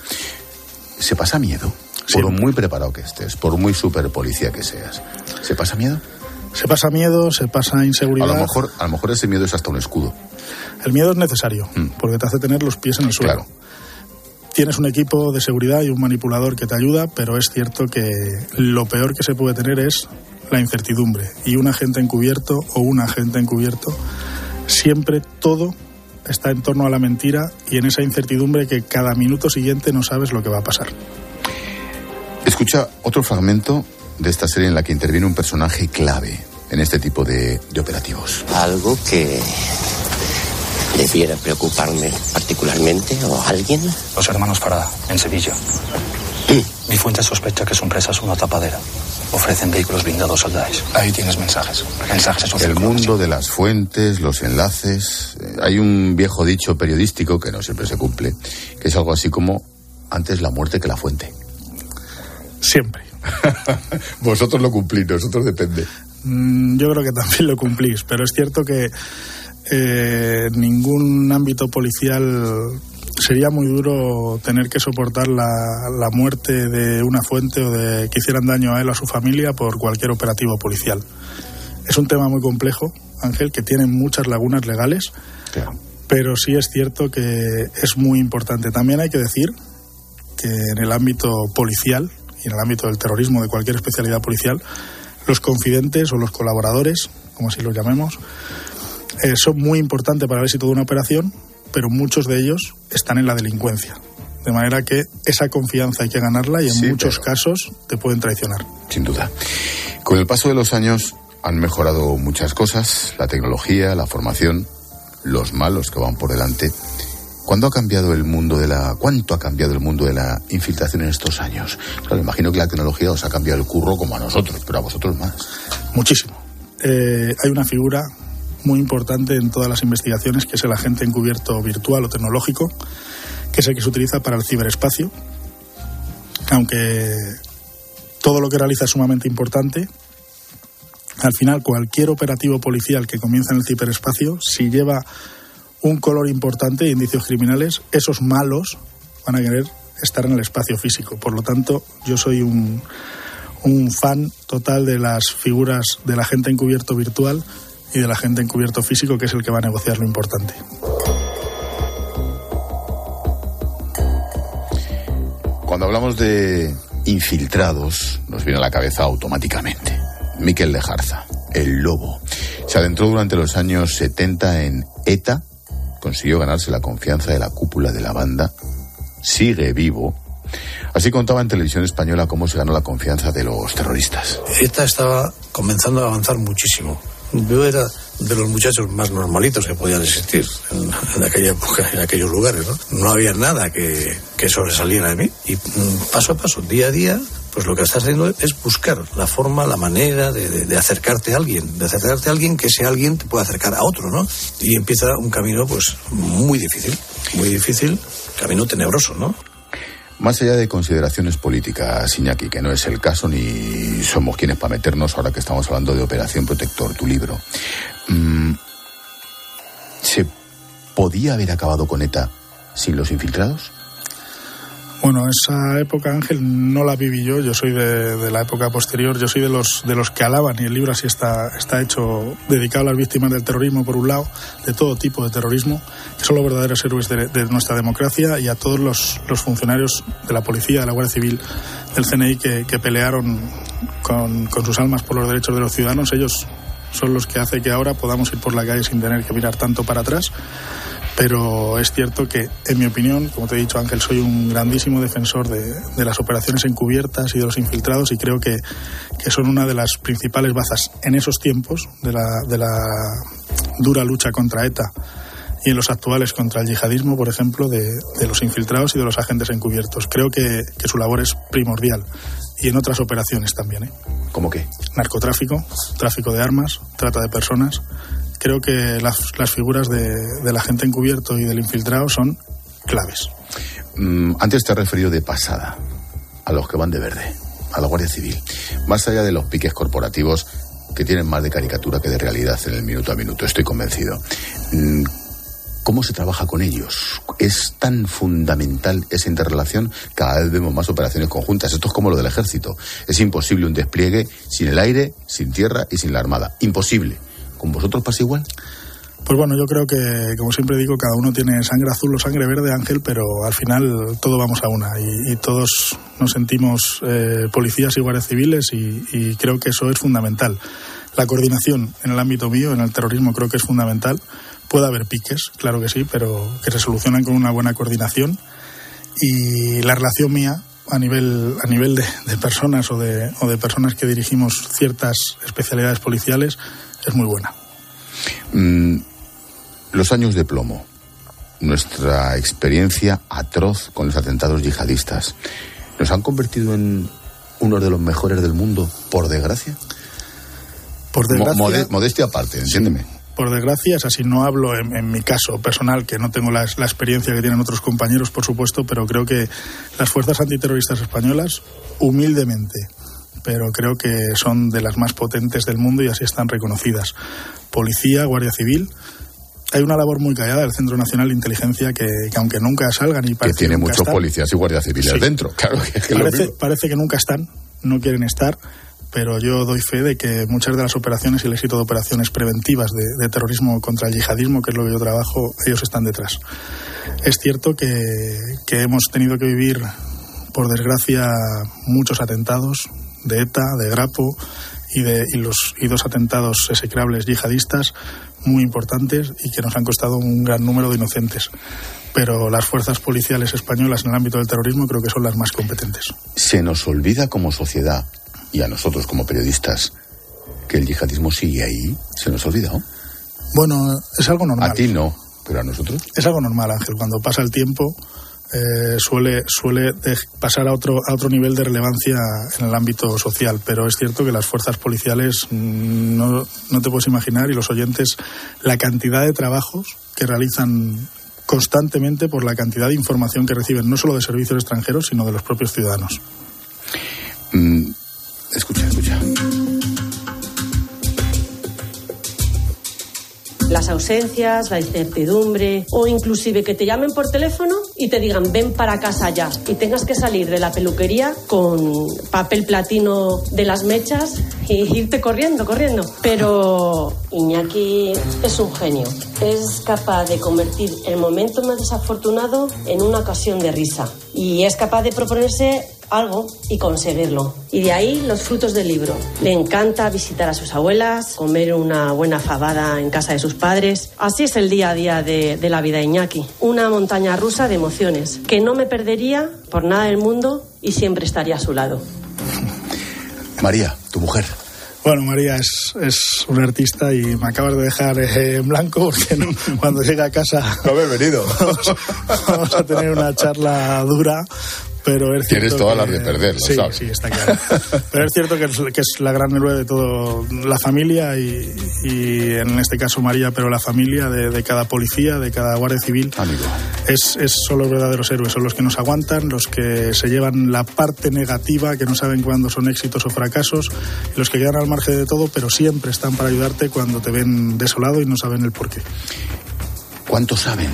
¿Se pasa miedo? Por muy preparado que estés, por muy super policía que seas. ¿Se pasa miedo? Se pasa miedo, se pasa A inseguridad. lo mejor, a lo mejor ese miedo es hasta un escudo. El miedo es necesario, porque te hace tener los pies en el suelo. Tienes un equipo de seguridad y un manipulador que te ayuda, pero es cierto que lo peor que se puede tener es la incertidumbre. Y un agente encubierto o un agente encubierto, siempre todo está en torno a la mentira y en esa incertidumbre que cada minuto siguiente no sabes lo que va a pasar. Escucha otro fragmento de esta serie en la que interviene un personaje clave en este tipo de, de operativos. Algo que debiera preocuparme particularmente o alguien. Los hermanos Parada, en Sevilla. Mi fuente sospecha que su empresa es una tapadera. Ofrecen vehículos blindados al Daesh. Ahí tienes mensajes. Mensajes El mundo de las fuentes, los enlaces. Eh, Hay un viejo dicho periodístico que no siempre se cumple, que es algo así como antes la muerte que la fuente. Siempre. Vosotros lo cumplís, nosotros depende. Mm, Yo creo que también lo cumplís, pero es cierto que eh, ningún ámbito policial sería muy duro tener que soportar la, la muerte de una fuente o de que hicieran daño a él o a su familia por cualquier operativo policial. Es un tema muy complejo, Ángel, que tiene muchas lagunas legales, pero sí es cierto que es muy importante. También hay que decir que en el ámbito policial y en el ámbito del terrorismo de cualquier especialidad policial, los confidentes o los colaboradores, como así los llamemos, eh, son muy importantes para el éxito de una operación, pero muchos de ellos están en la delincuencia. De manera que esa confianza hay que ganarla y en Sí, muchos casos te pueden traicionar. Sin duda. Con el paso de los años han mejorado muchas cosas, la tecnología, la formación, los malos que van por delante. ¿Cuándo ha cambiado el mundo de la cuánto ha cambiado el mundo de la infiltración en estos años? Claro, imagino que la tecnología os ha cambiado el curro como a nosotros, pero a vosotros más. Muchísimo. Eh, hay una figura muy importante en todas las investigaciones que es el agente encubierto virtual o tecnológico, que es el que se utiliza para el ciberespacio. Aunque todo lo que realiza es sumamente importante, al final cualquier operativo policial que comienza en el ciberespacio, si lleva un color importante, indicios criminales, esos malos van a querer estar en el espacio físico. Por lo tanto, yo soy un, un fan total de las figuras del agente encubierto virtual y del agente encubierto físico, que es el que va a negociar lo importante. Cuando hablamos de infiltrados, nos viene a la cabeza automáticamente. Miquel Lejarza, el lobo. Se adentró durante los años 70 en ETA, consiguió ganarse la confianza de la cúpula de la banda, sigue vivo. Así contaba en televisión española cómo se ganó la confianza de los terroristas. ETA estaba comenzando a avanzar muchísimo. Yo era de los muchachos más normalitos que podían existir en, aquella época, en aquellos lugares. ¿no? no había nada que, que sobresaliera de mí. Y mm, paso a paso, día a día, pues lo que estás haciendo es buscar la forma, la manera de, de- de acercarte a alguien, de acercarte a alguien que ese alguien te pueda acercar a otro, ¿no? Y empieza un camino, pues, muy difícil, muy difícil, camino tenebroso, ¿no? Más allá de consideraciones políticas, Iñaki, que no es el caso ni somos quienes para meternos ahora que estamos hablando de Operación Protector, tu libro, mm, ¿se podía haber acabado con ETA sin los infiltrados? Bueno, esa época, Ángel, no la viví yo. Yo soy de, la época posterior. Yo soy de los de los que alaban, y el libro así está, está hecho, dedicado a las víctimas del terrorismo, por un lado, de todo tipo de terrorismo, que son los verdaderos héroes de, de nuestra democracia, y a todos los, los funcionarios de la policía, de la Guardia Civil, del CNI, que, que pelearon con, con sus almas por los derechos de los ciudadanos. Ellos son los que hacen que ahora podamos ir por la calle sin tener que mirar tanto para atrás pero es cierto que, en mi opinión, como te he dicho Ángel, soy un grandísimo defensor de, de las operaciones encubiertas y de los infiltrados y creo que, que son una de las principales bazas en esos tiempos de la, de la dura lucha contra ETA y en los actuales contra el yihadismo, por ejemplo, de, de los infiltrados y de los agentes encubiertos. Creo que, que su labor es primordial y en otras operaciones también. ¿eh? ¿Cómo qué? Narcotráfico, tráfico de armas, trata de personas. Creo que las, figuras de, del agente encubierto y del infiltrado son claves. Mm, antes te he referido de pasada a los que van de verde, a la Guardia Civil. Más allá de los piques corporativos que tienen más de caricatura que de realidad en el minuto a minuto, estoy convencido. Mm, ¿Cómo se trabaja con ellos? Es tan fundamental esa interrelación, cada vez vemos más operaciones conjuntas. Esto es como lo del ejército. Es imposible un despliegue sin el aire, sin tierra y sin la armada. Imposible. ¿Con vosotros pasa igual? Pues bueno, yo creo que, como siempre digo, cada uno tiene sangre azul o sangre verde, Ángel, pero al final todos vamos a una y, todos nos sentimos eh, policías y guardias civiles y, y creo que eso es fundamental. La coordinación en el ámbito mío, en el terrorismo, creo que es fundamental. Puede haber piques, claro que sí, pero que se solucionan con una buena coordinación. Y la relación mía a nivel, a nivel de, de personas o de, o de personas que dirigimos ciertas especialidades policiales es muy buena. Mm, los años de plomo, nuestra experiencia atroz con los atentados yihadistas, ¿nos han convertido en uno de los mejores del mundo, por desgracia? Por Mo- desgracia, mode- modestia aparte, entiéndeme. por desgracia es así. No hablo en, en mi caso personal, que no tengo la, la experiencia que tienen otros compañeros, por supuesto, pero creo que las fuerzas antiterroristas españolas, humildemente, pero creo que son de las más potentes del mundo y así están reconocidas. Policía, Guardia Civil. Hay una labor muy callada del Centro Nacional de Inteligencia que, que aunque nunca salgan y Que parece tiene nunca muchos están, policías y guardias civiles Sí. dentro. Claro que es que parece, que nunca están, no quieren estar, pero yo doy fe de que muchas de las operaciones y el éxito de operaciones preventivas de, de terrorismo contra el yihadismo, que es lo que yo trabajo, ellos están detrás. Es cierto que, que hemos tenido que vivir, por desgracia, muchos atentados de ETA, de Grapo y, de, y, los, y dos atentados execrables yihadistas muy importantes y que nos han costado un gran número de inocentes. Pero las fuerzas policiales españolas en el ámbito del terrorismo creo que son las más competentes. Se nos olvida como sociedad y a nosotros como periodistas que el yihadismo sigue ahí. Se nos ha olvidado. Bueno, es algo normal. A ti no, pero a nosotros. Es algo normal, Ángel. Cuando pasa el tiempo eh, suele, suele pasar a otro, a otro nivel de relevancia en el ámbito social. Pero es cierto que las fuerzas policiales mm, no, no te puedes imaginar, y los oyentes, la cantidad de trabajos que realizan constantemente por la cantidad de información que reciben, no solo de servicios extranjeros, sino de los propios ciudadanos. Mm, escucha, escucha. Las ausencias, la incertidumbre o inclusive que te llamen por teléfono y te digan ven para casa ya y tengas que salir de la peluquería con papel platino de las mechas y irte corriendo, corriendo. Pero Iñaki es un genio. Es capaz de convertir el momento más desafortunado en una ocasión de risa. Y es capaz de proponerse algo y conseguirlo. Y de ahí los frutos del libro. Le encanta visitar a sus abuelas, comer una buena fabada en casa de sus padres. Así es el día a día de, de la vida de Iñaki. Una montaña rusa de emociones que no me perdería por nada del mundo y siempre estaría a su lado. María, tu mujer. Bueno, María es, es un artista y me acabas de dejar eh, en blanco porque no- cuando llegue a casa No haber venido. vamos, vamos a tener una charla dura. Pero es Tienes todas las de perder, sí, sabes. Sí, está claro. Pero es cierto que es, que es la gran héroe de todo la familia y, y en este caso María, pero la familia de, de cada policía, de cada guardia civil. Es, es son los verdaderos héroes, son los que nos aguantan, los que se llevan la parte negativa, que no saben cuándo son éxitos o fracasos, los que quedan al margen de todo, pero siempre están para ayudarte cuando te ven desolado y no saben el porqué. ¿Cuánto saben?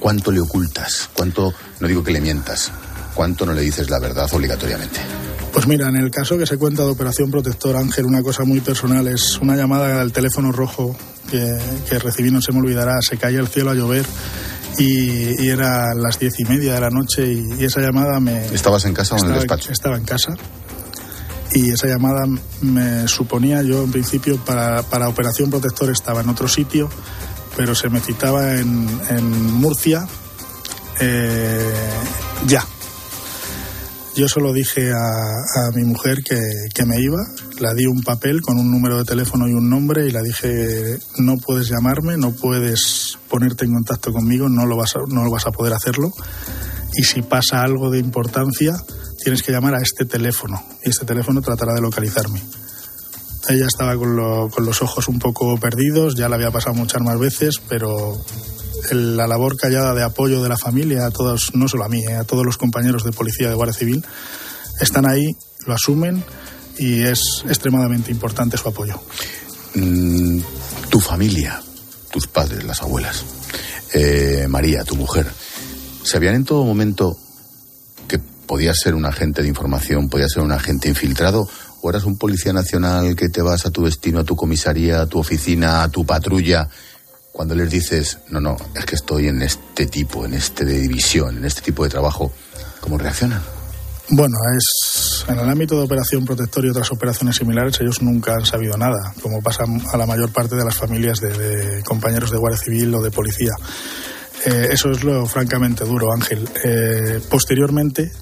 ¿Cuánto le ocultas? ¿Cuánto, no digo que le mientas, cuánto no le dices la verdad obligatoriamente? Pues mira, en el caso que se cuenta de Operación Protector Ángel, una cosa muy personal es una llamada al teléfono rojo que, que recibí, no se me olvidará, se caía el cielo a llover y, y era las diez y media de la noche y, y esa llamada me... ¿Estabas en casa o en el estaba- despacho? Estaba en casa y esa llamada me suponía, yo en principio para, para Operación Protector estaba en otro sitio, pero se me citaba en, en Murcia eh, ya. Yo solo dije a, a mi mujer que, que me iba, la di un papel con un número de teléfono y un nombre y la dije, no puedes llamarme, no puedes ponerte en contacto conmigo, no lo vas a, no lo vas a poder hacerlo. Y si pasa algo de importancia, tienes que llamar a este teléfono y este teléfono tratará de localizarme. Ella estaba con, lo- con los ojos un poco perdidos, ya la había pasado muchas más veces, pero la labor callada de apoyo de la familia, a todos, no solo a mí, eh, a todos los compañeros de policía de Guardia Civil, están ahí, lo asumen y es extremadamente importante su apoyo. Mm, tu familia, tus padres, las abuelas, eh, María, tu mujer, ¿sabían en todo momento que podías ser un agente de información, podías ser un agente infiltrado? ¿O eras un policía nacional que te vas a tu destino, a tu comisaría, a tu oficina, a tu patrulla? Cuando les dices, no, no, es que estoy en este tipo, en este de división, en este tipo de trabajo, ¿cómo reaccionan? Bueno, es en el ámbito de operación protector y otras operaciones similares, ellos nunca han sabido nada, como pasa a la mayor parte de las familias de, de compañeros de Guardia Civil o de policía. Eh, eso es lo francamente duro, Ángel. Eh, posteriormente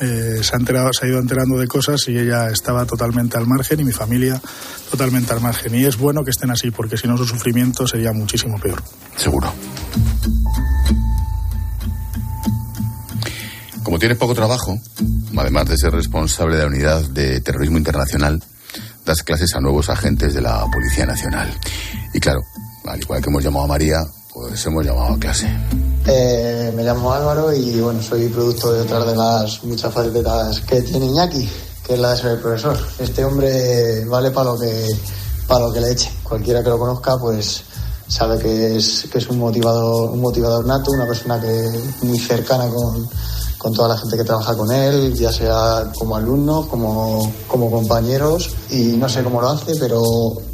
eh, se, ha enterado, se ha ido enterando de cosas y ella estaba totalmente al margen y mi familia totalmente al margen. Y es bueno que estén así, porque si no su sufrimiento sería muchísimo peor. Seguro. Como tienes poco trabajo, además de ser responsable de la unidad de terrorismo internacional, das clases a nuevos agentes de la Policía Nacional. Y claro, al igual que hemos llamado a María, pues hemos llamado a clase. Eh, me llamo Álvaro y bueno, soy producto de otras de las muchas facetas que tiene Iñaki, que es la de ser el profesor. Este hombre vale para lo que para lo que le eche. Cualquiera que lo conozca, pues sabe que es, que es un motivador, un motivador nato, una persona que muy cercana con, con toda la gente que trabaja con él, ya sea como alumno, como, como compañeros, y no sé cómo lo hace, pero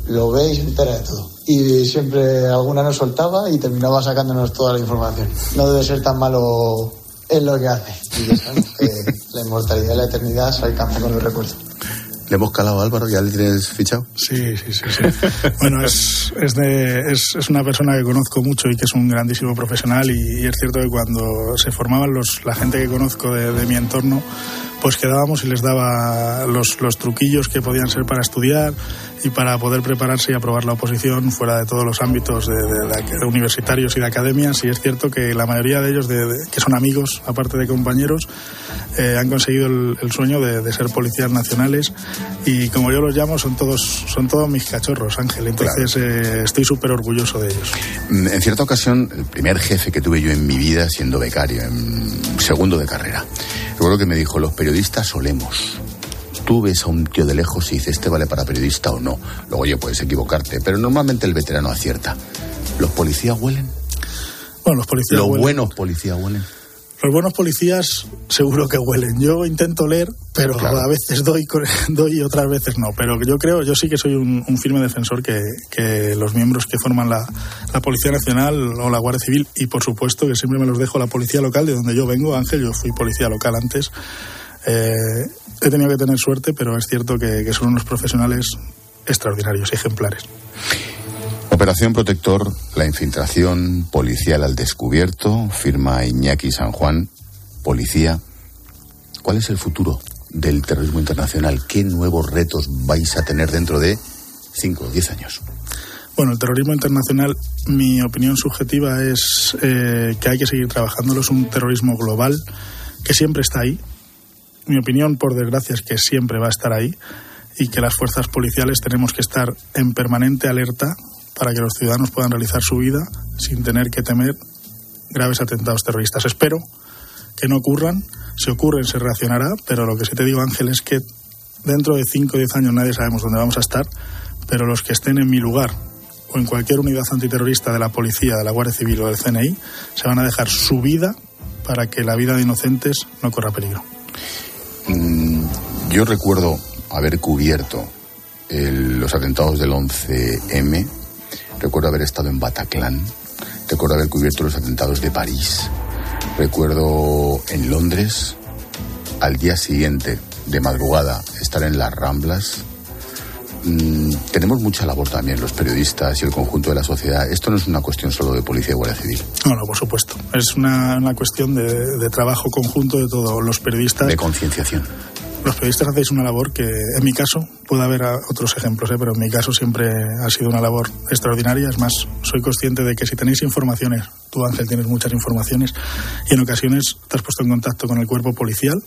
lo ve y entera de todo. Y siempre alguna nos soltaba y terminaba sacándonos toda la información. No debe ser tan malo en lo que hace. Y ya sabemos que la inmortalidad y la eternidad se alcanza con los recuerdos. ¿Le hemos calado a Álvaro? ¿Ya le tienes fichado? Sí, sí, sí. sí. bueno, es, es, de, es, es una persona que conozco mucho y que es un grandísimo profesional y, y es cierto que cuando se formaban los, la gente que conozco de, de mi entorno, pues quedábamos y les daba los, los truquillos que podían ser para estudiar y para poder prepararse y aprobar la oposición fuera de todos los ámbitos de, de- de- universitarios y de academias. Y es cierto que la mayoría de ellos, de- que son amigos, aparte de compañeros, eh, han conseguido el, el sueño de, ser policías nacionales. Y como yo los llamo, son todos, son todos mis cachorros, Ángel. Entonces eh, estoy súper orgulloso de ellos. Mm, En cierta ocasión, el primer jefe que tuve yo en mi vida siendo becario, en segundo de carrera, recuerdo que me dijo, los periodistas solemos. Tú ves a un tío de lejos y dices, este vale para periodista o no. Luego, oye, puedes equivocarte, pero normalmente el veterano acierta. ¿Los policías huelen? Bueno, los policías ¿Los huelen. buenos policías huelen? Los buenos policías seguro que huelen. Yo intento leer, pero a veces doy, doy y otras veces no. Pero yo creo, yo sí que soy un, un firme defensor que, que los miembros que forman la, la Policía Nacional o la Guardia Civil, y por supuesto que siempre me los dejo la Policía Local, de donde yo vengo, Ángel, yo fui policía local antes, Eh, he tenido que tener suerte, pero es cierto que, que son unos profesionales extraordinarios, ejemplares. Operación Protector, la infiltración policial al descubierto, firma Iñaki San Juan, policía. ¿Cuál es el futuro del terrorismo internacional? ¿Qué nuevos retos vais a tener dentro de 5 o 10 años? Bueno, el terrorismo internacional, mi opinión subjetiva es eh, que hay que seguir trabajándolo. Es un terrorismo global que siempre está ahí. Mi opinión, por desgracia, es que siempre va a estar ahí y que las fuerzas policiales tenemos que estar en permanente alerta para que los ciudadanos puedan realizar su vida sin tener que temer graves atentados terroristas. Espero que no ocurran. Si ocurren, se reaccionará, pero lo que sí te digo, Ángel, es que dentro de 5 o 10 años nadie sabemos dónde vamos a estar, pero los que estén en mi lugar o en cualquier unidad antiterrorista de la policía, de la Guardia Civil o del CNI, se van a dejar su vida para que la vida de inocentes no corra peligro. Mm, yo recuerdo haber cubierto los atentados del 11M, recuerdo haber estado en Bataclan, recuerdo haber cubierto los atentados de París, recuerdo en Londres, al día siguiente, de madrugada, estar en las Ramblas. Mm, tenemos mucha labor también los periodistas y el conjunto de la sociedad. Esto no es una cuestión solo de policía y guardia civil. No, no, por supuesto. Es una, una cuestión de, de trabajo conjunto de todos los periodistas. De concienciación. Los periodistas hacéis una labor que, en mi caso, puede haber otros ejemplos, ¿eh? pero en mi caso siempre ha sido una labor extraordinaria. Es más, soy consciente de que si tenéis informaciones, tú Ángel tienes muchas informaciones, y en ocasiones te has puesto en contacto con el cuerpo policial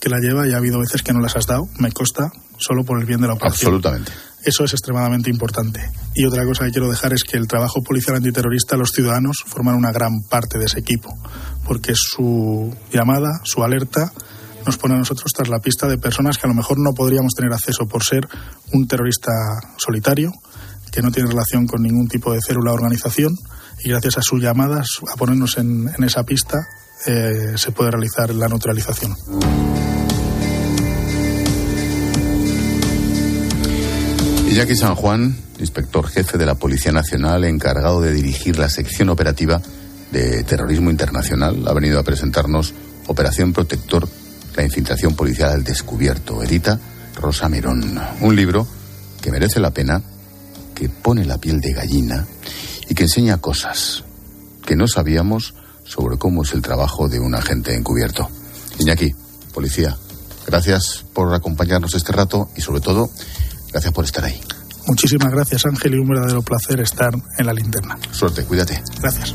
que la lleva y ha habido veces que no las has dado, me consta, solo por el bien de la operación. Absolutamente. Eso es extremadamente importante. Y otra cosa que quiero dejar es que el trabajo policial antiterrorista, los ciudadanos forman una gran parte de ese equipo, porque su llamada, su alerta, nos pone a nosotros tras la pista de personas que a lo mejor no podríamos tener acceso por ser un terrorista solitario, que no tiene relación con ningún tipo de célula o organización, y gracias a sus llamadas, a ponernos en, en esa pista, eh, se puede realizar la neutralización. Iñaki San Juan, inspector jefe de la Policía Nacional, encargado de dirigir la sección operativa de terrorismo internacional, ha venido a presentarnos Operación Protector, la infiltración policial al descubierto, edita Rosa Merón. Un libro que merece la pena, que pone la piel de gallina y que enseña cosas que no sabíamos sobre cómo es el trabajo de un agente encubierto. Iñaki, policía, gracias por acompañarnos este rato y sobre todo, gracias por estar ahí. Muchísimas gracias Ángel y un verdadero placer estar en la linterna. Suerte, cuídate. Gracias.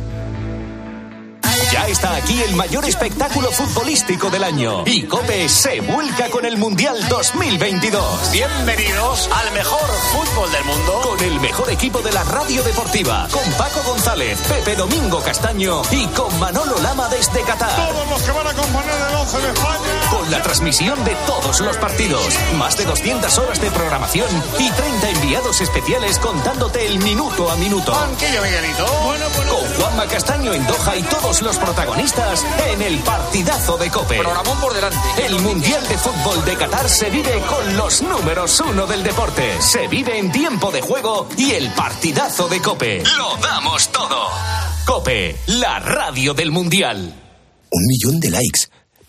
Ya está aquí el mayor espectáculo futbolístico del año. Y Cope se vuelca con el Mundial 2022. Bienvenidos al mejor fútbol del mundo. Con el mejor equipo de la radio deportiva. Con Paco González, Pepe Domingo Castaño y con Manolo Lama desde Qatar. Todos los que van a componer el 11 de España. Con la transmisión de todos los partidos, más de 200 horas de programación y 30 enviados especiales contándote el minuto a minuto. Banquillo, Miguelito. Bueno, bueno. Con Juanma Castaño en Doha y todos los protagonistas en el partidazo de Cope. Programón por delante. El Mundial de Fútbol de Qatar se vive con los números uno del deporte. Se vive en tiempo de juego y el partidazo de Cope. Lo damos todo. Cope, la radio del Mundial. Un millón de likes.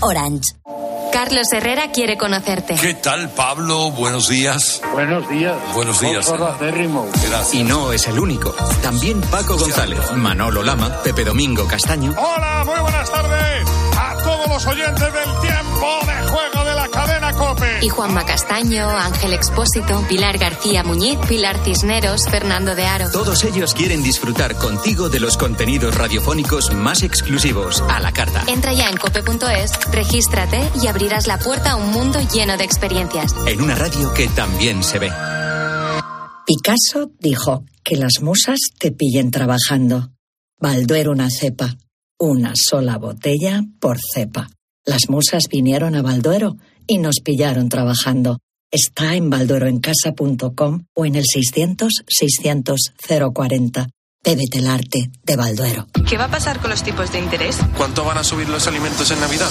Orange. Carlos Herrera quiere conocerte. ¿Qué tal, Pablo? Buenos días. Buenos días. Buenos días. Gracias. Y no es el único. También Paco González, Manolo Lama, Pepe Domingo Castaño. Hola, muy buenas tardes a todos los oyentes del tiempo de juego de. Y Juanma Castaño, Ángel Expósito, Pilar García Muñiz, Pilar Cisneros, Fernando de Aro. Todos ellos quieren disfrutar contigo de los contenidos radiofónicos más exclusivos a la carta. Entra ya en cope.es, regístrate y abrirás la puerta a un mundo lleno de experiencias. En una radio que también se ve. Picasso dijo que las musas te pillen trabajando. Balduero una cepa, una sola botella por cepa. Las musas vinieron a Balduero y nos pillaron trabajando. Está en baldueroencasa.com o en el 600 600 040. Bébete el arte de Balduero. ¿Qué va a pasar con los tipos de interés? ¿Cuánto van a subir los alimentos en Navidad?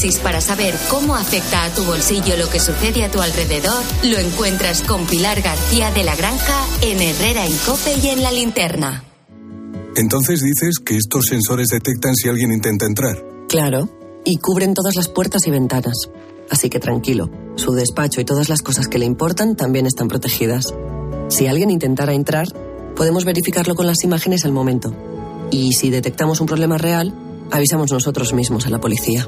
para saber cómo afecta a tu bolsillo lo que sucede a tu alrededor lo encuentras con Pilar García de la Granja en Herrera en Cope y en la linterna. Entonces dices que estos sensores detectan si alguien intenta entrar. Claro, y cubren todas las puertas y ventanas. Así que tranquilo, su despacho y todas las cosas que le importan también están protegidas. Si alguien intentara entrar, podemos verificarlo con las imágenes al momento. Y si detectamos un problema real, avisamos nosotros mismos a la policía.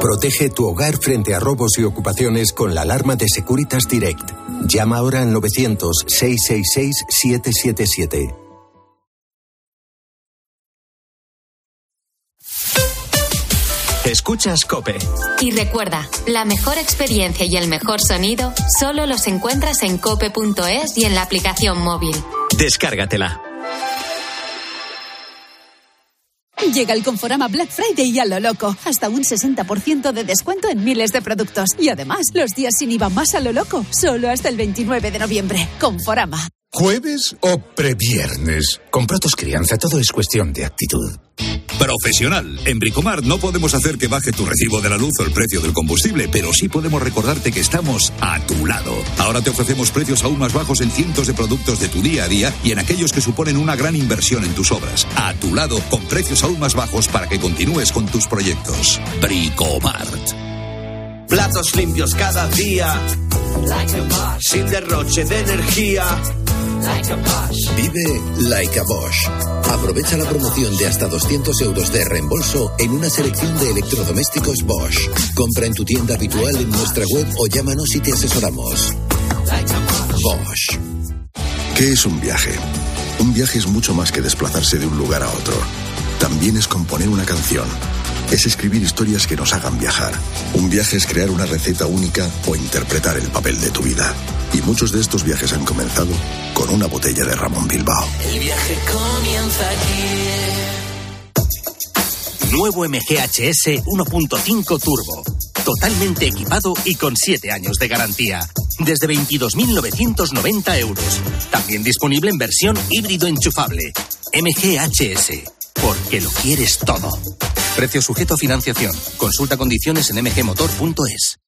Protege tu hogar frente a robos y ocupaciones con la alarma de Securitas Direct. Llama ahora al 900-666-777. Escuchas Cope. Y recuerda, la mejor experiencia y el mejor sonido solo los encuentras en cope.es y en la aplicación móvil. Descárgatela. Llega el Conforama Black Friday y a lo loco. Hasta un 60% de descuento en miles de productos. Y además, los días sin IVA más a lo loco. Solo hasta el 29 de noviembre. Conforama. ¿Jueves o previernes? Con Protos Crianza todo es cuestión de actitud. Profesional. En Bricomar no podemos hacer que baje tu recibo de la luz o el precio del combustible, pero sí podemos recordarte que estamos a tu lado. Ahora te ofrecemos precios aún más bajos en cientos de productos de tu día a día y en aquellos que suponen una gran inversión en tus obras. A tu lado, con precios aún más bajos para que continúes con tus proyectos. Bricomart. Platos limpios cada día. Sin derroche de energía. Vive like a Bosch. Aprovecha la promoción de hasta 200 euros de reembolso en una selección de electrodomésticos Bosch. Compra en tu tienda habitual en nuestra web o llámanos y te asesoramos. Bosch. ¿Qué es un viaje? Un viaje es mucho más que desplazarse de un lugar a otro. También es componer una canción. Es escribir historias que nos hagan viajar. Un viaje es crear una receta única o interpretar el papel de tu vida. Y muchos de estos viajes han comenzado con una botella de Ramón Bilbao. El viaje comienza aquí. Nuevo MGHS 1.5 Turbo. Totalmente equipado y con 7 años de garantía. Desde 22.990 euros. También disponible en versión híbrido enchufable. MGHS. Porque lo quieres todo. Precio sujeto a financiación. Consulta condiciones en mgmotor.es.